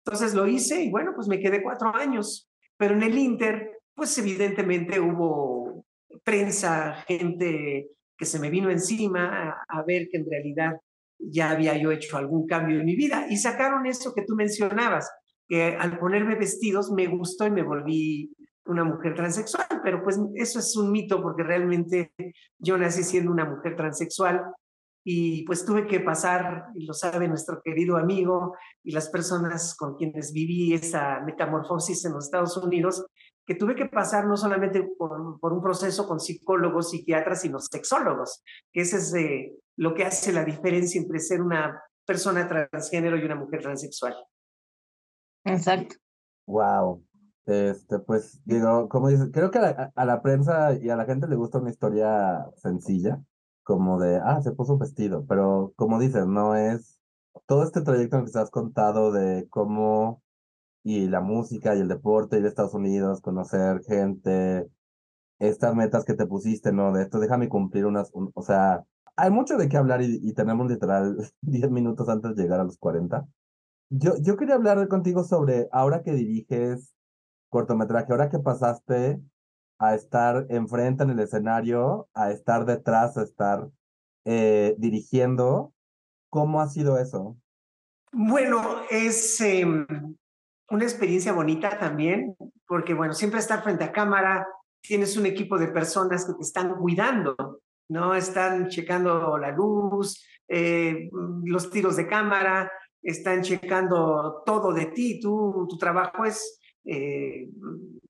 Entonces lo hice y bueno, pues me quedé cuatro años. Pero en el Inter, pues evidentemente hubo prensa, gente que se me vino encima a, ver que en realidad ya había yo hecho algún cambio en mi vida y sacaron eso que tú mencionabas, que al ponerme vestidos me gustó y me volví una mujer transexual, pero pues eso es un mito porque realmente yo nací siendo una mujer transexual y pues tuve que pasar, y lo sabe nuestro querido amigo y las personas con quienes viví esa metamorfosis en los Estados Unidos, que tuve que pasar no solamente por, por un proceso con psicólogos, psiquiatras, sino sexólogos, que ese es eh, lo que hace la diferencia entre ser una persona transgénero y una mujer transexual. Exacto. Wow. Este, pues digo, como dices, creo que a la, prensa y a la gente le gusta una historia sencilla, como de, ah, se puso un vestido, pero como dices, no es todo este trayecto en el que se has contado de cómo y la música y el deporte y de Estados Unidos, conocer gente, estas metas que te pusiste, ¿no? De esto, déjame cumplir unas, o sea, hay mucho de qué hablar y, y tenemos literal [LAUGHS] 10 minutos antes de llegar a los 40. Yo, yo quería hablar contigo sobre, ahora que diriges cortometraje, ahora que pasaste a estar enfrente en el escenario, a estar detrás, a estar eh, dirigiendo, ¿cómo ha sido eso? Bueno, es em, una experiencia bonita también, porque bueno, siempre estar frente a cámara, tienes un equipo de personas que te están cuidando, ¿no? Están checando la luz, eh, los tiros de cámara, están checando todo de ti, tú, tu trabajo es eh,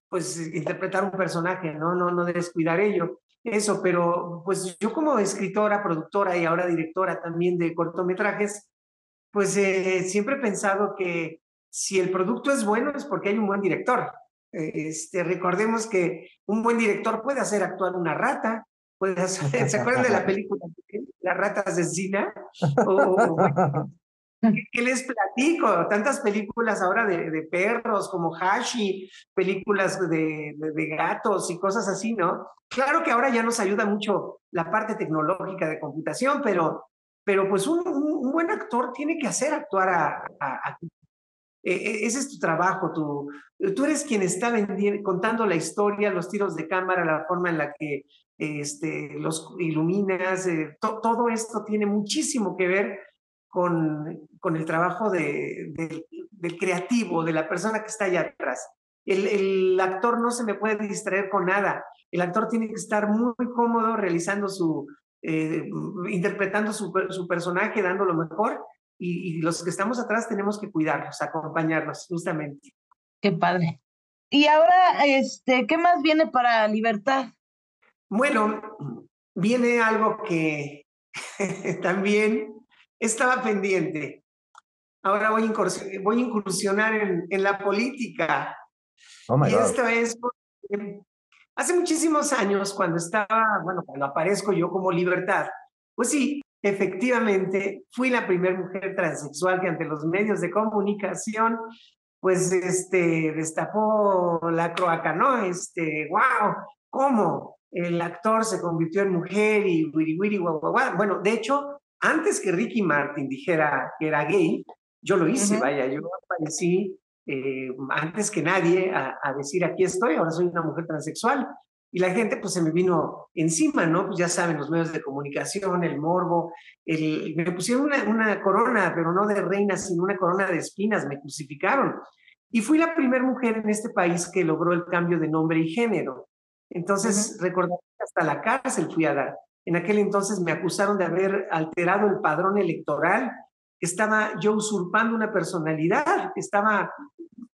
pues interpretar un personaje, ¿no? No, no descuidar ello. Eso, pero pues yo como escritora, productora y ahora directora también de cortometrajes, pues eh, siempre he pensado que si el producto es bueno es porque hay un buen director. Este, recordemos que un buen director puede hacer actuar una rata, puede hacer, ¿se acuerdan de la [LAUGHS] película La rata asesina? [LAUGHS] O, ¿Qué, les platico? Tantas películas ahora de, perros como Hashi, películas de, de, gatos y cosas así, ¿no? Claro que ahora ya nos ayuda mucho la parte tecnológica de computación, pero, pero pues un, un, buen actor tiene que hacer actuar a, a, e, e, ese es tu trabajo, tú, tú eres quien está contando la historia, los tiros de cámara, la forma en la que este, los iluminas, eh, todo esto tiene muchísimo que ver con, con el trabajo de, del creativo, de la persona que está allá atrás. El, el, actor no se me puede distraer con nada. El actor tiene que estar muy cómodo realizando su, eh, interpretando su, su, personaje, dando lo mejor. Y, y, los que estamos atrás tenemos que cuidarlos, acompañarlos, justamente. Qué padre. Y ahora, este, ¿qué más viene para Libertad? Bueno, viene algo que [LAUGHS] también estaba pendiente. Ahora voy a, voy a incursionar en, en, la política. Oh y esta es porque hace muchísimos años, cuando estaba, bueno, cuando aparezco yo como libertad, pues sí, efectivamente, fui la primera mujer transexual que ante los medios de comunicación, pues, este, destapó la croaca, ¿no? Este, wow, ¿cómo? El actor se convirtió en mujer y wiri wiri, guau, guau, guau. Bueno, de hecho, antes que Ricky Martin dijera que era gay, yo lo hice, vaya, yo aparecí eh, antes que nadie a, decir aquí estoy, ahora soy una mujer transexual. Y la gente pues se me vino encima, ¿no? Pues ya saben, los medios de comunicación, el morbo, el, me pusieron una, una corona, pero no de reina, sino una corona de espinas, me crucificaron. Y fui la primera mujer en este país que logró el cambio de nombre y género. Entonces, uh que hasta la cárcel fui a dar. En aquel entonces me acusaron de haber alterado el padrón electoral, estaba yo usurpando una personalidad, estaba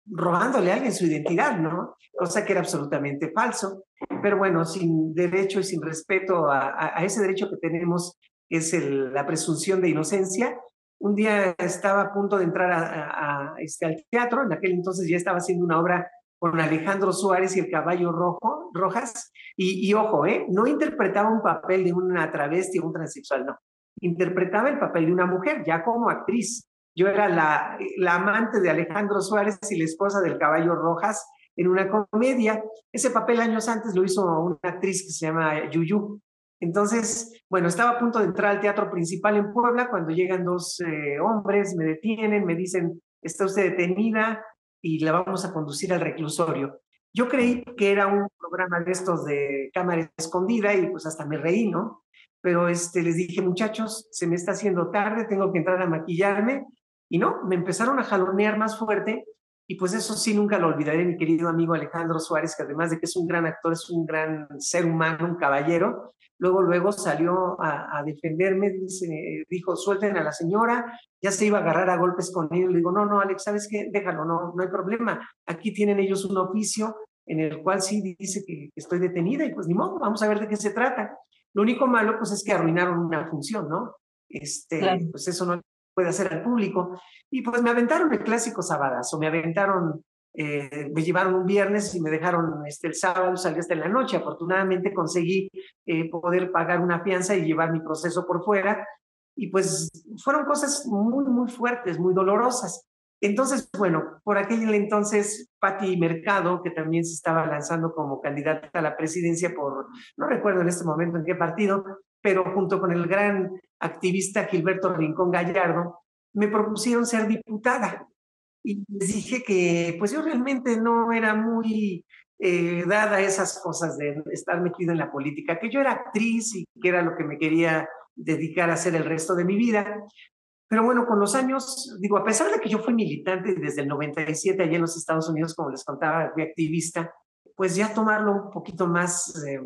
robándole a alguien su identidad, ¿no? Cosa que era absolutamente falso. Pero bueno, sin derecho y sin respeto a, ese derecho que tenemos, es la presunción de inocencia. Un día estaba a punto de entrar este, al teatro, en aquel entonces ya estaba haciendo una obra con Alejandro Suárez y el caballo rojo, Rojas, y, ojo, ¿eh? no interpretaba un papel de una travesti o un transexual, no, interpretaba el papel de una mujer, ya como actriz. Yo era la, la amante de Alejandro Suárez y la esposa del caballo Rojas en una comedia. Ese papel años antes lo hizo una actriz que se llama Yuyu. Entonces, bueno, estaba a punto de entrar al teatro principal en Puebla cuando llegan dos eh, hombres, me detienen, me dicen, está usted detenida, y la vamos a conducir al reclusorio. Yo creí que era un programa de estos de cámara escondida y pues hasta me reí, ¿no? Pero este, les dije, muchachos, se me está haciendo tarde, tengo que entrar a maquillarme. Y no, me empezaron a jalonear más fuerte y pues eso sí, nunca lo olvidaré, mi querido amigo Alejandro Suárez, que además de que es un gran actor, es un gran ser humano, un caballero. Luego, luego salió a, defenderme, dice, dijo, suelten a la señora, ya se iba a agarrar a golpes con él. Le digo, no, no, Alex, ¿sabes qué? Déjalo, no, no hay problema. Aquí tienen ellos un oficio en el cual sí dice que, estoy detenida y pues ni modo, vamos a ver de qué se trata. Lo único malo, pues, es que arruinaron una función, ¿no? Este, pues eso no puede hacer al público. Y pues me aventaron el clásico o me aventaron, eh, me llevaron un viernes y me dejaron este, el sábado, salí hasta en la noche. Afortunadamente conseguí eh, poder pagar una fianza y llevar mi proceso por fuera. Y pues fueron cosas muy, muy fuertes, muy dolorosas. Entonces, bueno, por aquel entonces, Patti Mercado, que también se estaba lanzando como candidata a la presidencia por, no recuerdo en este momento en qué partido, pero junto con el gran activista Gilberto Rincón Gallardo, me propusieron ser diputada. Y les dije que pues yo realmente no era muy eh, dada a esas cosas de estar metido en la política, que yo era actriz y que era lo que me quería dedicar a hacer el resto de mi vida. Pero bueno, con los años, digo, a pesar de que yo fui militante desde el 97 allá en los Estados Unidos, como les contaba, fui activista, pues ya tomarlo un poquito más eh,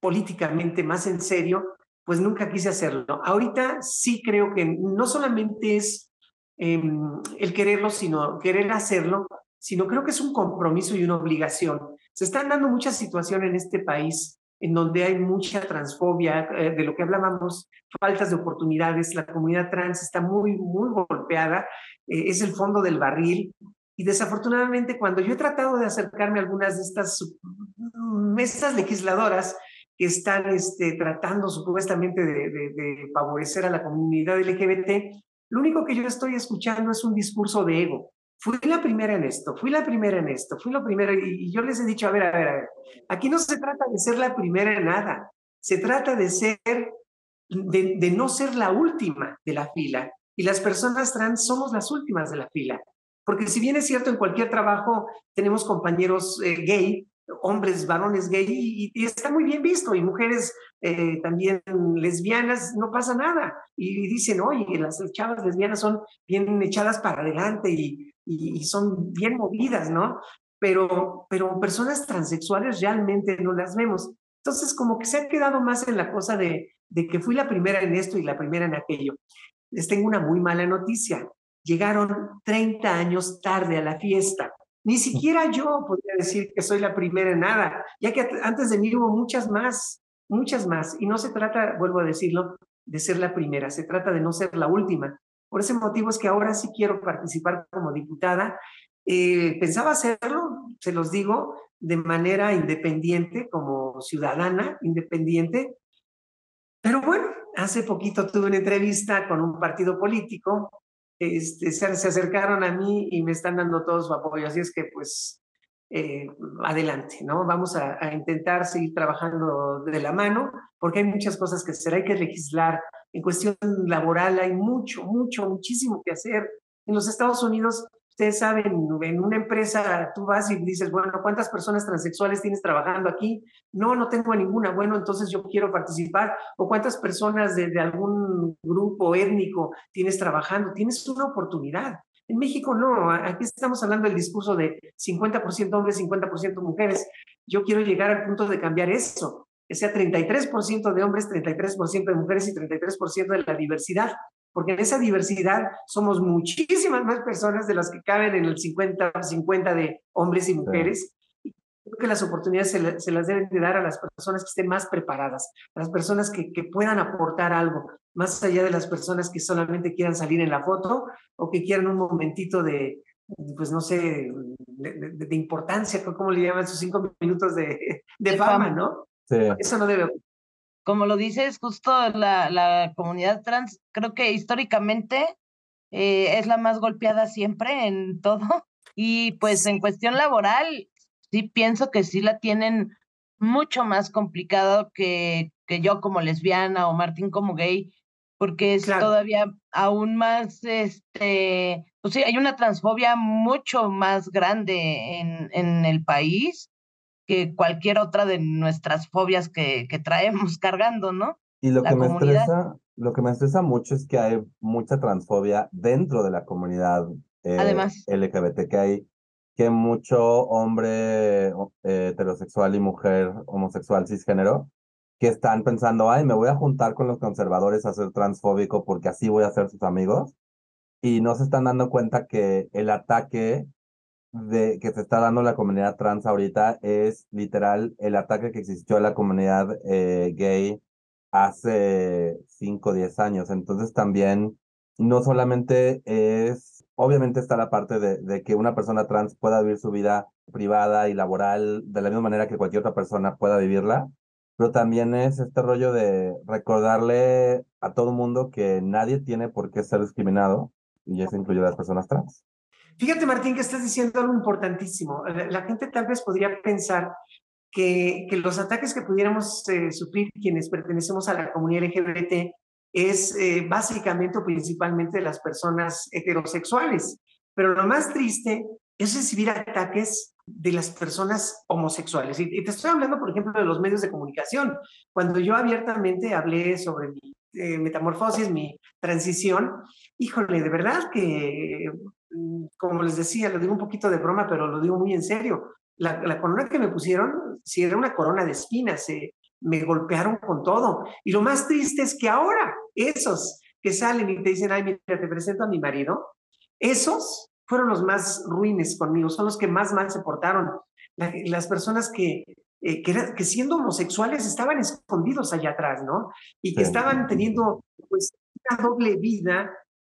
políticamente, más en serio, pues nunca quise hacerlo. Ahorita sí creo que no solamente es em, el quererlo, sino querer hacerlo, sino creo que es un compromiso y una obligación. Se están dando muchas situaciones en este país en donde hay mucha transfobia, eh, de lo que hablábamos, faltas de oportunidades, la comunidad trans está muy, muy golpeada, eh, es el fondo del barril. Y desafortunadamente, cuando yo he tratado de acercarme a algunas de estas mesas legisladoras que están este, tratando supuestamente de, favorecer a la comunidad LGBT, lo único que yo estoy escuchando es un discurso de ego. Fui la primera en esto, fui la primera en esto, fui la primera, y, yo les he dicho, a ver, a ver, a ver, aquí no se trata de ser la primera en nada, se trata de ser, de, de no ser la última de la fila, y las personas trans somos las últimas de la fila, porque si bien es cierto, en cualquier trabajo tenemos compañeros eh, gay, hombres, varones gay, y, está muy bien visto, y mujeres eh, también lesbianas, no pasa nada. Y, dicen, oye, las chavas lesbianas son bien echadas para adelante y, son bien movidas, ¿no? Pero, pero personas transexuales realmente no las vemos. Entonces, como que se ha quedado más en la cosa de que fui la primera en esto y la primera en aquello. Les tengo una muy mala noticia. Llegaron 30 años tarde a la fiesta. Ni siquiera yo podría decir que soy la primera en nada, ya que antes de mí hubo muchas más, muchas más. Y no se trata, vuelvo a decirlo, de ser la primera, se trata de no ser la última. Por ese motivo es que ahora sí quiero participar como diputada. Eh, pensaba hacerlo, se los digo, de manera independiente, como ciudadana independiente. Pero bueno, hace poquito tuve una entrevista con un partido político, este, se, acercaron a mí y me están dando todo su apoyo, así es que pues eh, adelante, ¿no? Vamos a, a, intentar seguir trabajando de la mano, porque hay muchas cosas que hacer, hay que legislar, en cuestión laboral hay mucho, mucho, muchísimo que hacer. En los Estados Unidos, ustedes saben, en una empresa tú vas y dices, bueno, ¿cuántas personas transexuales tienes trabajando aquí? No, no tengo ninguna. Bueno, entonces yo quiero participar. ¿O cuántas personas de, de algún grupo étnico tienes trabajando? Tienes una oportunidad. En México no, aquí estamos hablando del discurso de 50% hombres, 50% mujeres. Yo quiero llegar al punto de cambiar eso que sea 33% de hombres, 33% de mujeres y 33% de la diversidad, porque en esa diversidad somos muchísimas más personas de las que caben en el 50-50 de hombres y mujeres. Creo que las oportunidades se, las deben de dar a las personas que estén más preparadas, a las personas que, que, puedan aportar algo, más allá de las personas que solamente quieran salir en la foto o que quieran un momentito de, pues no sé, de, de, importancia, ¿cómo le llaman? Sus cinco minutos de, de fama, ¿no? Eso no debe. Como lo dices, justo la, la comunidad trans, creo que históricamente eh, es la más golpeada siempre en todo. [LAUGHS] Y pues en cuestión laboral, sí pienso que sí la tienen mucho más complicado que, que yo como lesbiana o Martín como gay, porque es todavía aún más, este, pues sí, hay una transfobia mucho más grande en, en el país que cualquier otra de nuestras fobias que, que traemos [LAUGHS] cargando, ¿no? Y lo que me estresa, lo que me estresa mucho es que hay mucha transfobia dentro de la comunidad eh, Además. LGBT, que hay que mucho hombre eh, heterosexual y mujer homosexual cisgénero que están pensando, ay, me voy a juntar con los conservadores a ser transfóbico porque así voy a ser sus amigos. Y no se están dando cuenta que el ataque de, que se está dando la comunidad trans ahorita es literal el ataque que existió a la comunidad eh, gay hace 5 o 10 años. Entonces también no solamente es, obviamente está la parte de, de, que una persona trans pueda vivir su vida privada y laboral de la misma manera que cualquier otra persona pueda vivirla, pero también es este rollo de recordarle a todo mundo que nadie tiene por qué ser discriminado, y eso incluye a las personas trans. Fíjate, Martín, que estás diciendo algo importantísimo. La, gente tal vez podría pensar que, los ataques que pudiéramos eh, sufrir quienes pertenecemos a la comunidad LGBT es eh, básicamente o principalmente de las personas heterosexuales. Pero lo más triste es recibir ataques de las personas homosexuales. Y, te estoy hablando, por ejemplo, de los medios de comunicación. Cuando yo abiertamente hablé sobre mi eh, metamorfosis, mi transición, híjole, de verdad que como les decía, lo digo un poquito de broma, pero lo digo muy en serio. La, corona que me pusieron, si era una corona de espinas, se me golpearon con todo. Y lo más triste es que ahora esos que salen y te dicen, ay, mira, te presento a mi marido, Esos fueron los más ruines conmigo, son los que más mal se portaron. las personas que, eh, que, siendo homosexuales estaban escondidos allá atrás, ¿no? Y que estaban teniendo pues una doble vida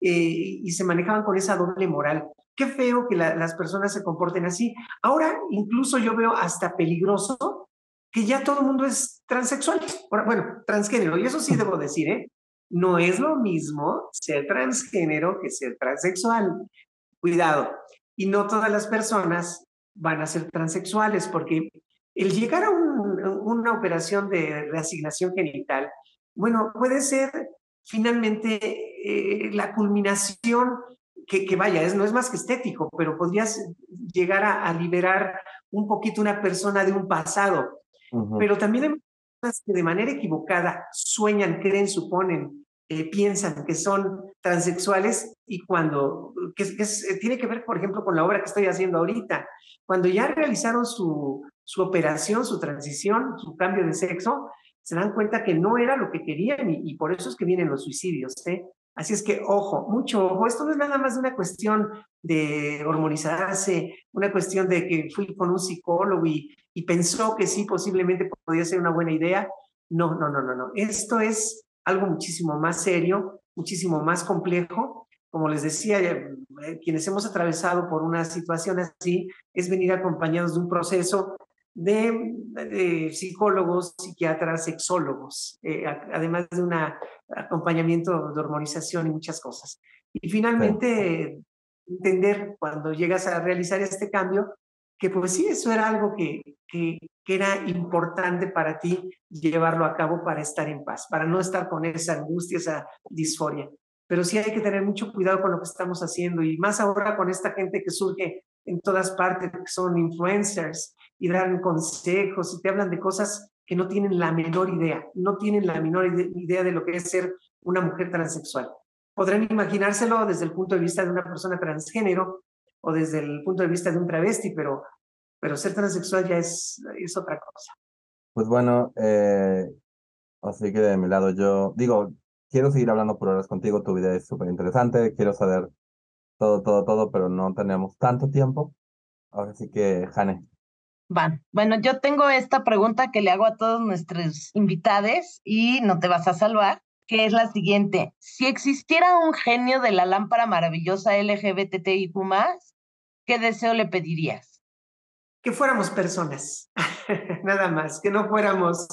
eh, y se manejaban con esa doble moral. Qué feo que las personas se comporten así. Ahora incluso yo veo hasta peligroso que ya todo el mundo es transexual, bueno, transgénero, y eso sí debo decir, ¿eh? No es lo mismo ser transgénero que ser transexual. Cuidado. Y no todas las personas van a ser transexuales, porque el llegar a una operación de reasignación genital, bueno, puede ser finalmente eh, la culminación que, vaya, es, no es más que estético, pero podrías llegar a, liberar un poquito una persona de un pasado. Pero también hay personas que de manera equivocada sueñan, creen, suponen, eh, piensan que son transexuales y cuando, que, tiene que ver, por ejemplo, con la obra que estoy haciendo ahorita, cuando ya realizaron su, su operación, su transición, su cambio de sexo, se dan cuenta que no era lo que querían y, por eso es que vienen los suicidios. ¿eh? Así es que, ojo, mucho ojo, esto no es nada más una cuestión de hormonizarse, una cuestión de que fui con un psicólogo y, y pensó que sí, posiblemente podía ser una buena idea. No, no, no, no, no. Esto es algo muchísimo más serio, muchísimo más complejo. Como les decía, eh, quienes hemos atravesado por una situación así, es venir acompañados de un proceso de, psicólogos, psiquiatras, sexólogos, eh, además de un acompañamiento de hormonización y muchas cosas. Y finalmente, entender cuando llegas a realizar este cambio, que pues sí, eso era algo que, que, que, era importante para ti llevarlo a cabo para estar en paz, para no estar con esa angustia, esa disforia. Pero sí hay que tener mucho cuidado con lo que estamos haciendo y más ahora con esta gente que surge en todas partes, que son influencers, y dan consejos y te hablan de cosas que no tienen la menor idea, no tienen la menor idea de lo que es ser una mujer transexual. Podrán imaginárselo desde el punto de vista de una persona transgénero o desde el punto de vista de un travesti, pero, pero ser transexual ya es, es otra cosa. Pues bueno, eh, así que de mi lado yo digo, quiero seguir hablando por horas contigo, tu vida es súper interesante, quiero saber todo, todo, todo, pero no tenemos tanto tiempo. Ahora sí que, Jane, Van. Bueno, yo tengo esta pregunta que le hago a todos nuestros invitados y no te vas a salvar, que es la siguiente. Si existiera un genio de la lámpara maravillosa LGBTIQ+, ¿qué deseo le pedirías? Que fuéramos personas, [LAUGHS] nada más, que no fuéramos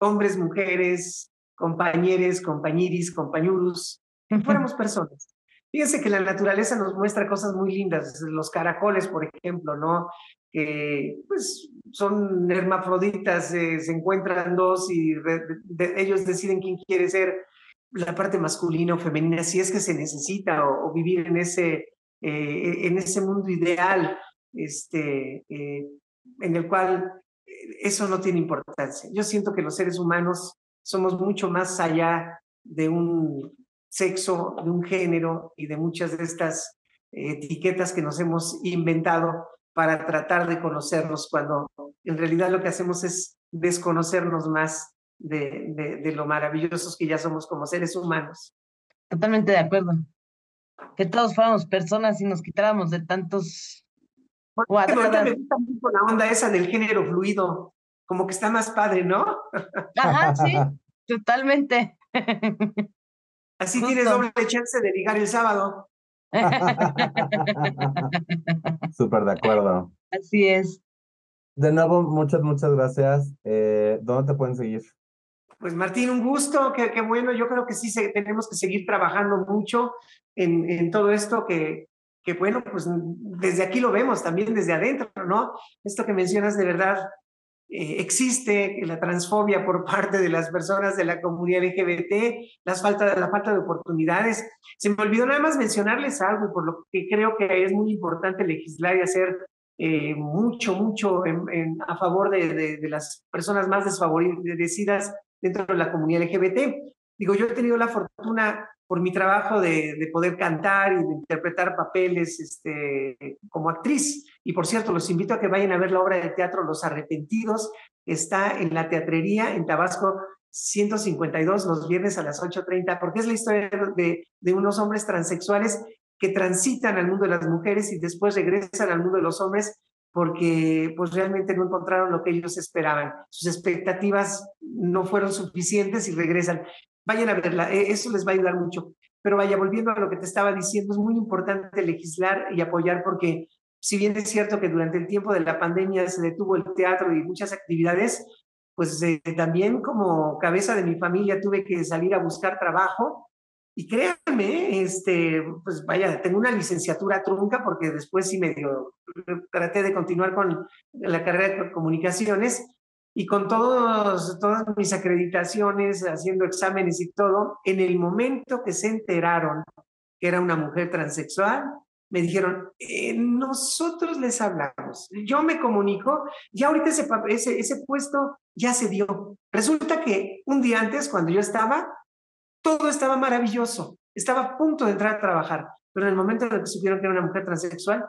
hombres, mujeres, compañeros, compañiris, compañurus, que fuéramos personas. Fíjense que la naturaleza nos muestra cosas muy lindas, los caracoles, por ejemplo, ¿no? Que pues son hermafroditas, eh, se encuentran dos y ellos deciden quién quiere ser la parte masculina o femenina, si es que se necesita o, vivir en ese, eh, en ese mundo ideal este, eh, en el cual eso no tiene importancia. Yo siento que los seres humanos somos mucho más allá de un sexo, de un género y de muchas de estas etiquetas que nos hemos inventado para tratar de conocernos cuando en realidad lo que hacemos es desconocernos más de, de, lo maravillosos que ya somos como seres humanos. Totalmente de acuerdo. Que todos fuéramos personas y nos quitáramos de tantos... Bueno, me gusta mucho la onda esa del género fluido, como que está más padre, ¿no? [LAUGHS] Ajá, sí, totalmente. Así [LAUGHS] tienes doble chance de ligar el sábado. [LAUGHS] Súper de acuerdo. Así es. De nuevo, muchas, muchas gracias. Eh, ¿Dónde te pueden seguir? Pues Martín, un gusto, qué, qué bueno. Yo creo que sí tenemos que seguir trabajando mucho en, en todo esto que, que, bueno, pues desde aquí lo vemos, también desde adentro, ¿no? Esto que mencionas de verdad eh, existe la transfobia por parte de las personas de la comunidad LGBT, las falta, la falta de oportunidades. Se me olvidó nada más mencionarles algo, por lo que creo que es muy importante legislar y hacer eh, mucho, mucho a favor de, de, las personas más desfavorecidas dentro de la comunidad LGBT. Digo, yo he tenido la fortuna por mi trabajo de, de, poder cantar y de interpretar papeles este, como actriz. Y por cierto, los invito a que vayan a ver la obra de teatro Los Arrepentidos. Está en la teatrería en Tabasco 152 los viernes a las 8.30, porque es la historia de, de unos hombres transexuales que transitan al mundo de las mujeres y después regresan al mundo de los hombres porque pues realmente no encontraron lo que ellos esperaban. Sus expectativas no fueron suficientes y regresan. Vayan a verla, e, eso les va a ayudar mucho. Pero vaya, volviendo a lo que te estaba diciendo, es muy importante legislar y apoyar porque si bien es cierto que durante el tiempo de la pandemia se detuvo el teatro y muchas actividades, pues eh, también como cabeza de mi familia tuve que salir a buscar trabajo y créanme, este, pues vaya, tengo una licenciatura trunca porque después sí medio traté de continuar con la carrera de comunicaciones y con todos, todas mis acreditaciones, haciendo exámenes y todo, en el momento que se enteraron que era una mujer transexual, me dijeron, eh, nosotros les hablamos, yo me comunico y ahorita ese, ese, ese puesto ya se dio. Resulta que un día antes, cuando yo estaba, todo estaba maravilloso. Estaba a punto de entrar a trabajar, pero en el momento en que supieron que era una mujer transexual,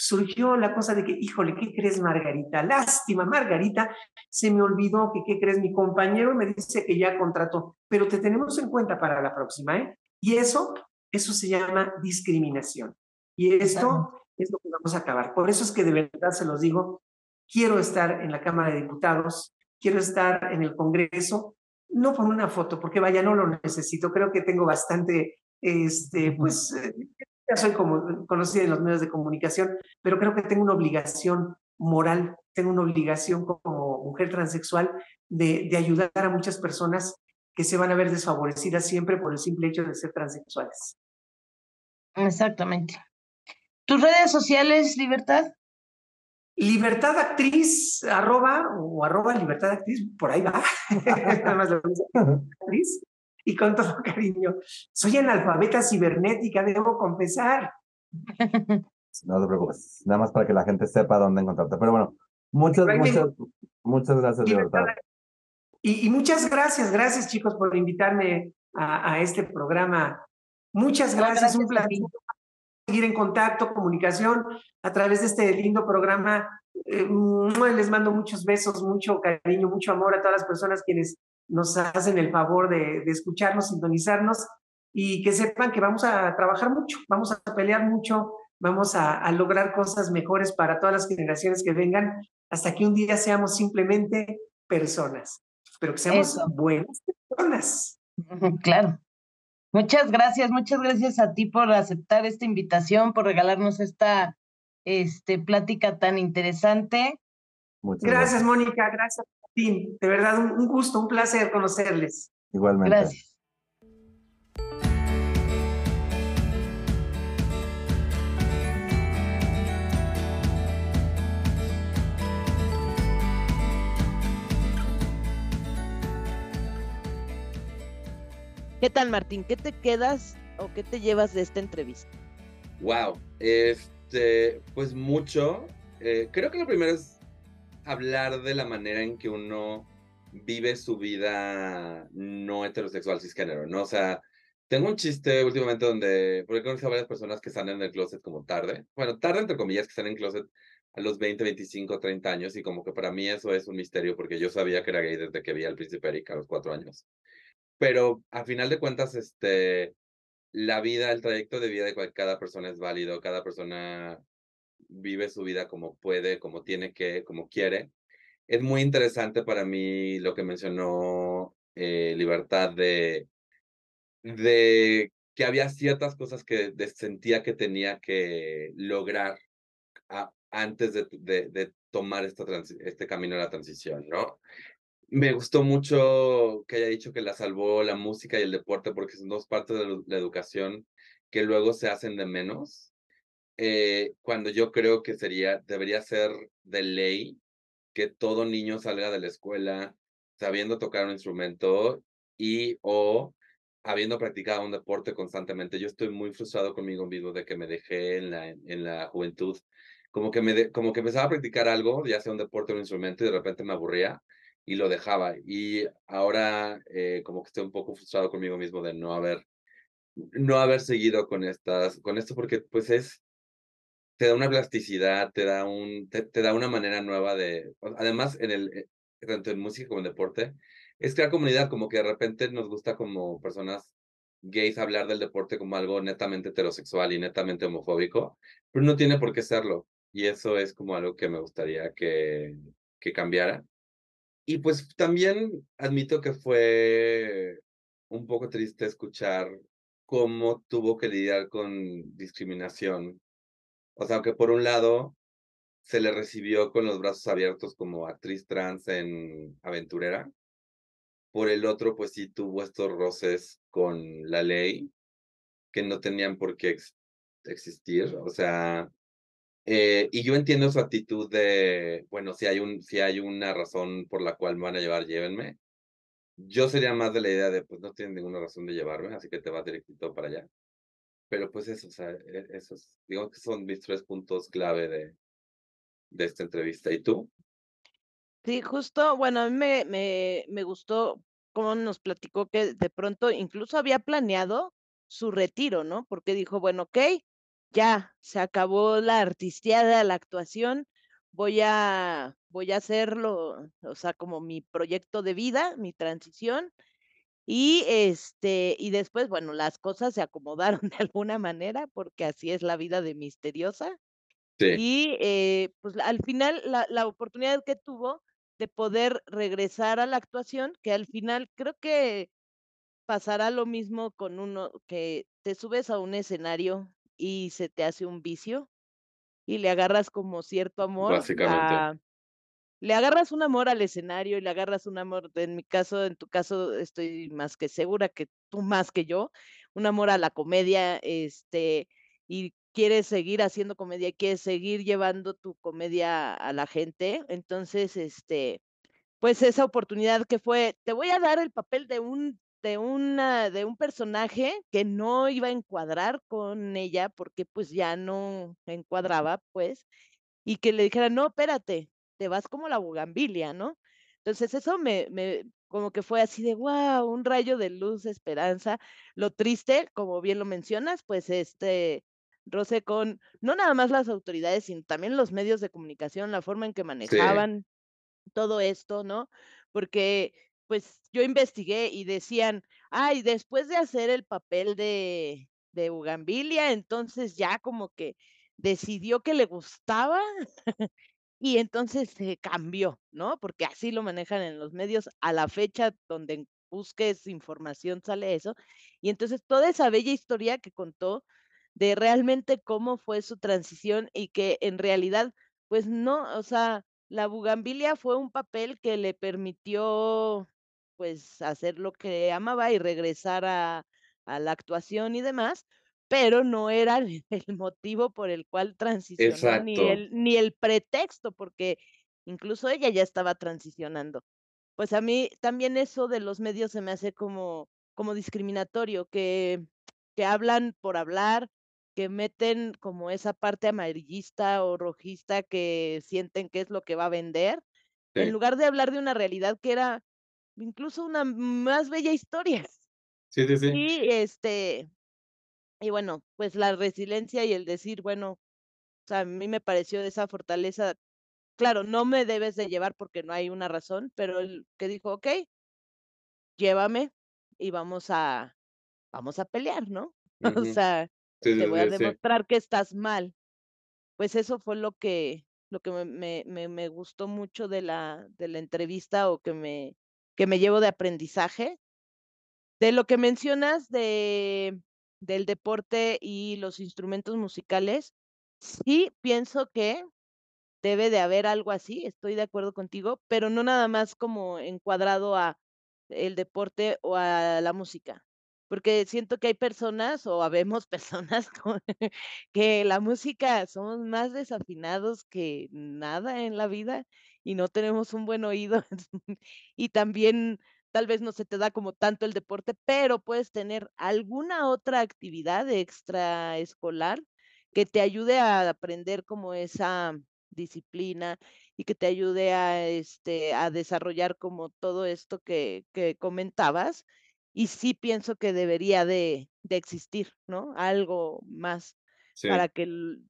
surgió la cosa de que, híjole, ¿qué crees, Margarita? Lástima, Margarita, se me olvidó que, ¿qué crees? Mi compañero me dice que ya contrató, pero te tenemos en cuenta para la próxima, ¿eh? Y eso, eso se llama discriminación. Y esto es lo que vamos a acabar. Por eso es que de verdad se los digo, quiero estar en la Cámara de Diputados, quiero estar en el Congreso, no por una foto, porque vaya, no lo necesito, creo que tengo bastante, este, pues, eh, ya soy como conocida en los medios de comunicación, pero creo que tengo una obligación moral, tengo una obligación como mujer transexual de, de ayudar a muchas personas que se van a ver desfavorecidas siempre por el simple hecho de ser transexuales. Exactamente. ¿Tus redes sociales, Libertad? Libertad Actriz, arroba, o arroba Libertad Actriz, por ahí va. [LAUGHS] Nada más lo actriz. Y con todo [LAUGHS] cariño. Soy analfabeta cibernética, debo confesar. [LAUGHS] No te preocupes. Nada más para que la gente sepa dónde encontrarte. Pero bueno, muchas, muchas, muchas gracias, Libertad. Y, y, muchas gracias, gracias chicos por invitarme a, a este programa. Muchas gracias, gracias un placer seguir en contacto, comunicación a través de este lindo programa. Eh, les mando muchos besos, mucho cariño, mucho amor a todas las personas quienes nos hacen el favor de, de escucharnos, sintonizarnos y que sepan que vamos a trabajar mucho, vamos a pelear mucho, vamos a, a lograr cosas mejores para todas las generaciones que vengan, hasta que un día seamos simplemente personas, pero que seamos buenas personas. Claro. Muchas gracias, muchas gracias a ti por aceptar esta invitación, por regalarnos esta este, plática tan interesante. Muchas gracias, Mónica, gracias De verdad, un, un gusto, un placer conocerles. Igualmente. Gracias. ¿Qué tal, Martín? ¿Qué te quedas o qué te llevas de esta entrevista? Wow, este, pues mucho. Eh, creo que lo primero es hablar de la manera en que uno vive su vida no heterosexual cisgénero, ¿no? O sea, tengo un chiste últimamente donde, porque conozco a varias personas que están en el closet como tarde, bueno, tarde entre comillas, que están en closet a los 20, 25, 30 años, y como que para mí eso es un misterio, porque yo sabía que era gay desde que vi al príncipe Eric a los 4 años. Pero a final de cuentas, este, la vida, el trayecto de vida de cada persona es válido, cada persona vive su vida como puede, como tiene que, como quiere. Es muy interesante para mí lo que mencionó eh, Libertad de, de que había ciertas cosas que sentía que tenía que lograr antes de, de, de tomar esta este camino de la transición, ¿no? Me gustó mucho que haya dicho que la salvó la música y el deporte porque son dos partes de la educación que luego se hacen de menos. Eh, cuando yo creo que sería, debería ser de ley que todo niño salga de la escuela sabiendo tocar un instrumento y o habiendo practicado un deporte constantemente. Yo estoy muy frustrado conmigo mismo de que me dejé en la, en la juventud. Como que, me como que empezaba a practicar algo, ya sea un deporte o un instrumento, y de repente me aburría y lo dejaba. Y ahora eh, como que estoy un poco frustrado conmigo mismo de no haber, no haber seguido con estas, con esto, porque pues es, te da una plasticidad, te da un, te, da una manera nueva de, además en el, eh, tanto en música como en deporte, es crear comunidad, como que de repente nos gusta como personas gays hablar del deporte como algo netamente heterosexual y netamente homofóbico, pero no tiene por qué serlo. Y eso es como algo que me gustaría que, que cambiara. Y pues también admito que fue un poco triste escuchar cómo tuvo que lidiar con discriminación. O sea, que por un lado se le recibió con los brazos abiertos como actriz trans en Aventurera. Por el otro, pues sí tuvo estos roces con la ley que no tenían por qué existir. O sea, eh, y yo entiendo su actitud de, bueno, si hay, un, si hay una razón por la cual me van a llevar, llévenme. Yo sería más de la idea de, pues no tienen ninguna razón de llevarme, así que te vas directito para allá. Pero pues eso, o sea, e, esos, digamos que son mis tres puntos clave de, de esta entrevista. ¿Y tú? Sí, justo, bueno, a mí me, me, me gustó cómo nos platicó que de pronto incluso había planeado su retiro, ¿no? Porque dijo, bueno, ok, ya se acabó la artisteada, la actuación, voy a, voy a hacerlo, o sea, como mi proyecto de vida, mi transición. Y este, y después, bueno, las cosas se acomodaron [LAUGHS] de alguna manera, porque así es la vida de misteriosa. Sí, Y eh, pues al final la, la oportunidad que tuvo de poder regresar a la actuación, que al final creo que pasará lo mismo con uno, que te subes a un escenario y se te hace un vicio y le agarras como cierto amor a le agarras un amor al escenario y le agarras un amor, en mi caso, en tu caso, estoy más que segura que tú más que yo, un amor a la comedia, este, y quieres seguir haciendo comedia, quieres seguir llevando tu comedia a la gente. Entonces, este, pues esa oportunidad que fue, te voy a dar el papel de un de una de un personaje que no iba a encuadrar con ella, porque, pues, ya no encuadraba, pues, y que le dijera: "No, espérate, te vas como la bugambilia", ¿no? Entonces, eso me me como que fue así de, guau, un rayo de luz, esperanza. Lo triste, como bien lo mencionas, pues, este roce con, no nada más las autoridades, sino también los medios de comunicación, la forma en que Sí, manejaban todo esto, ¿no? Porque, pues, yo investigué y decían: "Ay, después de hacer el papel de de Bugambilia, entonces ya como que decidió que le gustaba [LAUGHS] y entonces se cambió", ¿no? Porque así lo manejan en los medios a la fecha donde busques información sale eso. Y entonces toda esa bella historia que contó de realmente cómo fue su transición y que en realidad, pues no, o sea, la bugambilia fue un papel que le permitió, pues, hacer lo que amaba y regresar a a la actuación y demás, pero no era [LAUGHS] el motivo por el cual transicionó, ni el ni el pretexto, porque incluso ella ya estaba transicionando. Pues a mí también eso de los medios se me hace como como discriminatorio, que que hablan por hablar, que meten como esa parte amarillista o rojista que sienten que es lo que va a vender, en lugar de hablar de una realidad que era incluso una más bella historia. sí, sí, sí. Y, este, y bueno, pues la resiliencia y el decir, bueno, o sea, a mí me pareció esa fortaleza, claro, no me debes de llevar porque no hay una razón, pero el que dijo: "Okey, llévame y vamos a vamos a pelear", ¿no? [LAUGHS] O sea, Sí, te sí, voy a sí. demostrar que estás mal. Pues eso fue lo que lo que me me me me gustó mucho de la de la entrevista o que me que me llevo de aprendizaje. De lo que mencionas de del deporte y los instrumentos musicales, sí pienso que Debe de haber algo así, estoy de acuerdo contigo, pero no nada más como encuadrado a el deporte o a la música, porque siento que hay personas o habemos [LAUGHS] personas que la música somos más desafinados que nada en la vida y no tenemos un buen oído. [LAUGHS] Y también tal vez no se te da como tanto el deporte, pero puedes tener alguna otra actividad extraescolar que te ayude a aprender como esa disciplina y que te ayude a, este, a desarrollar como todo esto que que comentabas. Y sí pienso que debería de de existir, ¿no? Algo más Sí. para que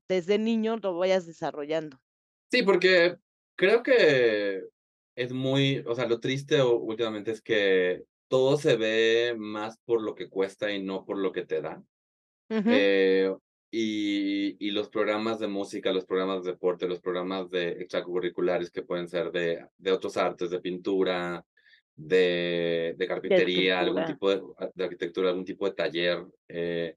desde niño lo vayas desarrollando. Sí, porque creo que es muy, o sea, lo triste últimamente es que todo se ve más por lo que cuesta y no por lo que te da. eh, y, y, los programas de música, los programas de deporte, los programas de extracurriculares que pueden ser de, de otros artes, de pintura, de, de carpintería, de algún tipo de, de, arquitectura, algún tipo de taller. Eh,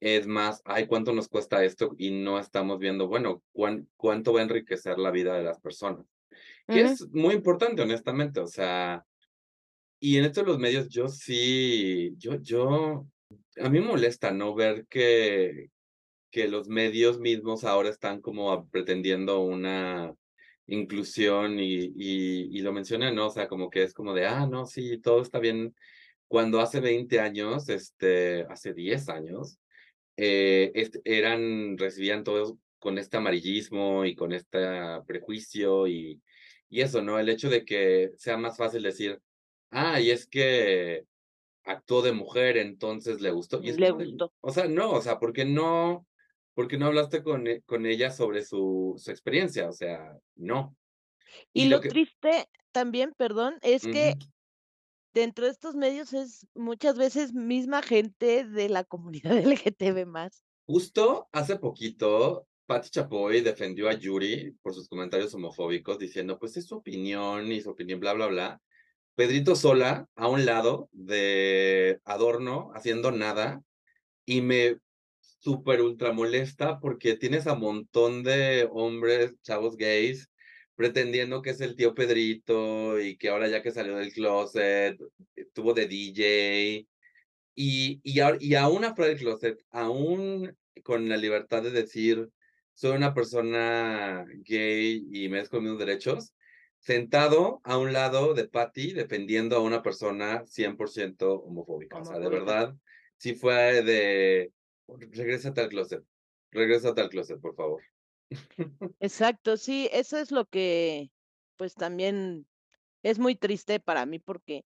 es más, ay, ¿cuánto nos cuesta esto? Y no estamos viendo, bueno, cuán, cuánto va a enriquecer la vida de las personas. Que es muy importante, honestamente, o sea, y en estos los medios yo sí, yo, yo, a mí me molesta no ver que, que los medios mismos ahora están como pretendiendo una inclusión y, y, y lo mencioné, ¿no? O sea, como que es como de, ah, no, sí, todo está bien. Cuando hace 20 años, este, hace 10 años, eh, eran, recibían todos con este amarillismo y con este prejuicio y, y eso, ¿no? El hecho de que sea más fácil decir, ah, y es que actuó de mujer, entonces le gustó. Y le gustó. O sea, no, o sea, porque no, porque no hablaste con, e, con ella sobre su, su experiencia, o sea, no. Y, y lo, lo que... triste también, perdón, es uh -huh. que dentro de estos medios es muchas veces misma gente de la comunidad [LAUGHS] LGTB más. Justo hace poquito, Patti Chapoy defendió a Yuri por sus comentarios homofóbicos, diciendo, pues es su opinión y su opinión, bla, bla, bla. Pedrito Sola, a un lado de Adorno, haciendo nada, y me súper ultra molesta porque tienes a montón de hombres, chavos gays, pretendiendo que es el tío Pedrito y que ahora ya que salió del closet, tuvo de DJ. Y, y, y aún afuera del closet, aún con la libertad de decir, soy una persona gay y merezco mis derechos, sentado a un lado de Patty defendiendo a una persona 100% homofóbica. O sea, de verdad, sí fue de, regrésate al closet, regrésate al closet, por favor. [LAUGHS] Exacto, sí, eso es lo que, pues también es muy triste para mí porque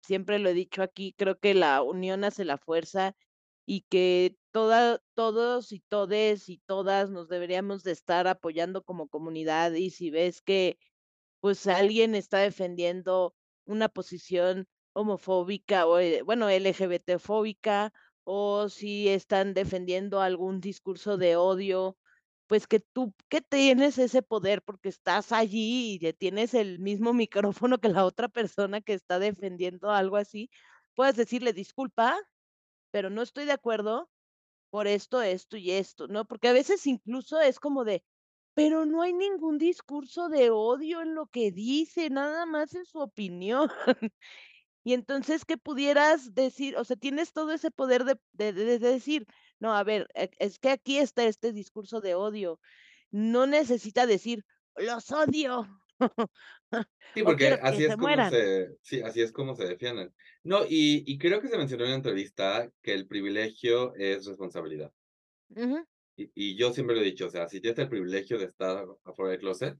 siempre lo he dicho aquí, creo que la unión hace la fuerza y que todos y todes y todas nos deberíamos de estar apoyando como comunidad y si ves que pues alguien está defendiendo una posición homofóbica o, eh, bueno, LGBTfóbica o si están defendiendo algún discurso de odio, pues que tú que tienes ese poder porque estás allí y tienes el mismo [LAUGHS] micrófono que la otra persona que está defendiendo algo así, puedes decirle disculpa, pero no estoy de acuerdo por esto, esto y esto, ¿no? Porque a veces incluso es como de, pero no hay ningún discurso de odio en lo que dice, nada más en su opinión. [LAUGHS] y entonces, ¿qué pudieras decir? O sea, tienes todo ese poder de, de, de, decir, no, a ver, e, es que aquí está este discurso de odio. No necesita decir, los odio. [LAUGHS] Sí, porque así es, como se, sí, así es como se defienden. No, y, y, creo que se mencionó en la entrevista que el privilegio es responsabilidad. Y, y, yo siempre lo he dicho, o sea, si tienes el privilegio de estar afuera del closet,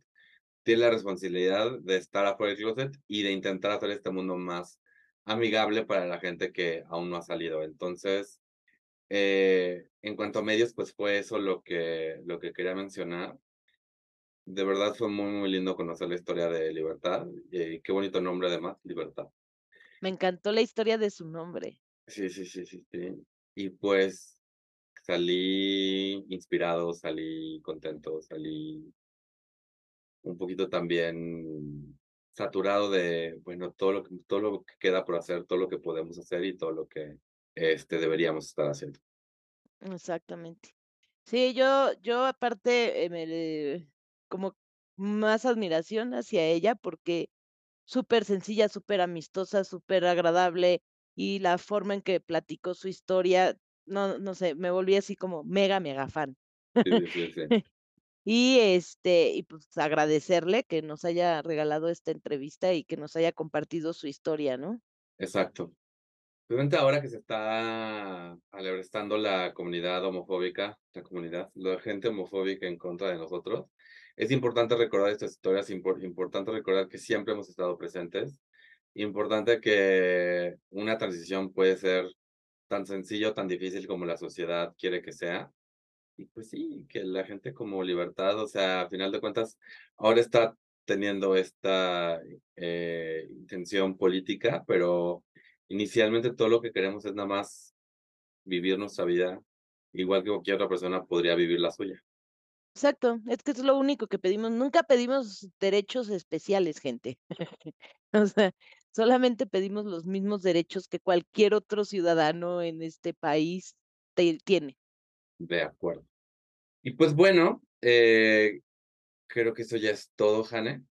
tienes la responsabilidad de estar afuera del closet y de intentar hacer este mundo más amigable para la gente que aún no ha salido. Entonces, eh, en cuanto a medios, pues fue eso lo que, lo que quería mencionar. De verdad fue muy, muy lindo conocer la historia de Libertad. Y qué bonito nombre además, Libertad. Me encantó la historia de su nombre. Sí, sí, sí, sí, sí. Y pues salí inspirado, salí contento, salí un poquito también saturado de, bueno, todo lo todo lo que queda por hacer, todo lo que podemos hacer y todo lo que este, deberíamos estar haciendo. Exactamente. Sí, yo, yo aparte eh, me, como más admiración hacia ella porque súper sencilla, súper amistosa, súper agradable y la forma en que platicó su historia, no, no sé, me volví así como mega, mega fan. Sí, sí, sí. [LAUGHS] y este, y pues agradecerle que nos haya regalado esta entrevista y que nos haya compartido su historia, ¿no? Exacto. Realmente ahora que se está alebrestando la comunidad homofóbica, la comunidad, la gente homofóbica en contra de nosotros, es importante recordar estas historias, impor importante recordar que siempre hemos estado presentes, importante que una transición puede ser tan sencillo, tan difícil como la sociedad quiere que sea. Y pues sí, que la gente como libertad, o sea, a final de cuentas, ahora está teniendo esta eh, intención política, pero inicialmente todo lo que queremos es nada más vivir nuestra vida igual que cualquier otra persona podría vivir la suya. Exacto, es que es lo único que pedimos. Nunca pedimos derechos especiales, gente. [LAUGHS] o sea, solamente pedimos los mismos derechos que cualquier otro ciudadano en este país tiene. De acuerdo. Y pues bueno, eh, creo que eso ya es todo, Jane.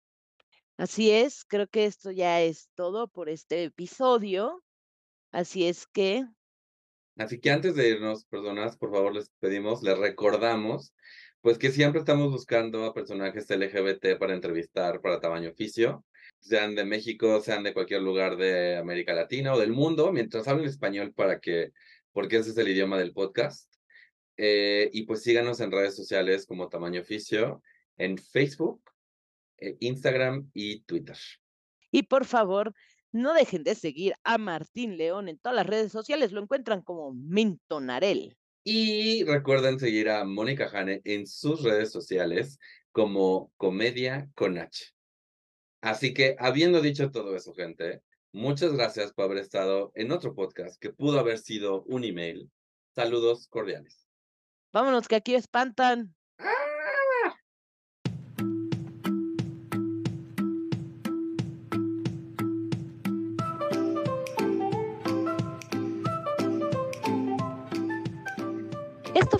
Así es, creo que esto ya es todo por este episodio. Así es que Así que antes de irnos, personas, por favor, les pedimos, les recordamos, pues que siempre estamos buscando a personajes LGBT para entrevistar para tamaño oficio, sean de México, sean de cualquier lugar de América Latina o del mundo, mientras hablen español para que, porque ese es el idioma del podcast. Eh, y pues síganos en redes sociales como tamaño oficio, en Facebook, Instagram y Twitter. Y por favor, no dejen de seguir a Martín León en todas las redes sociales, lo encuentran como Mintonarel. Y recuerden seguir a Mónica Jane en sus redes sociales como Comedia con H. Así que, habiendo dicho todo eso, gente, muchas gracias por haber estado en otro podcast que pudo haber sido un email. Saludos cordiales. Vámonos, que aquí espantan.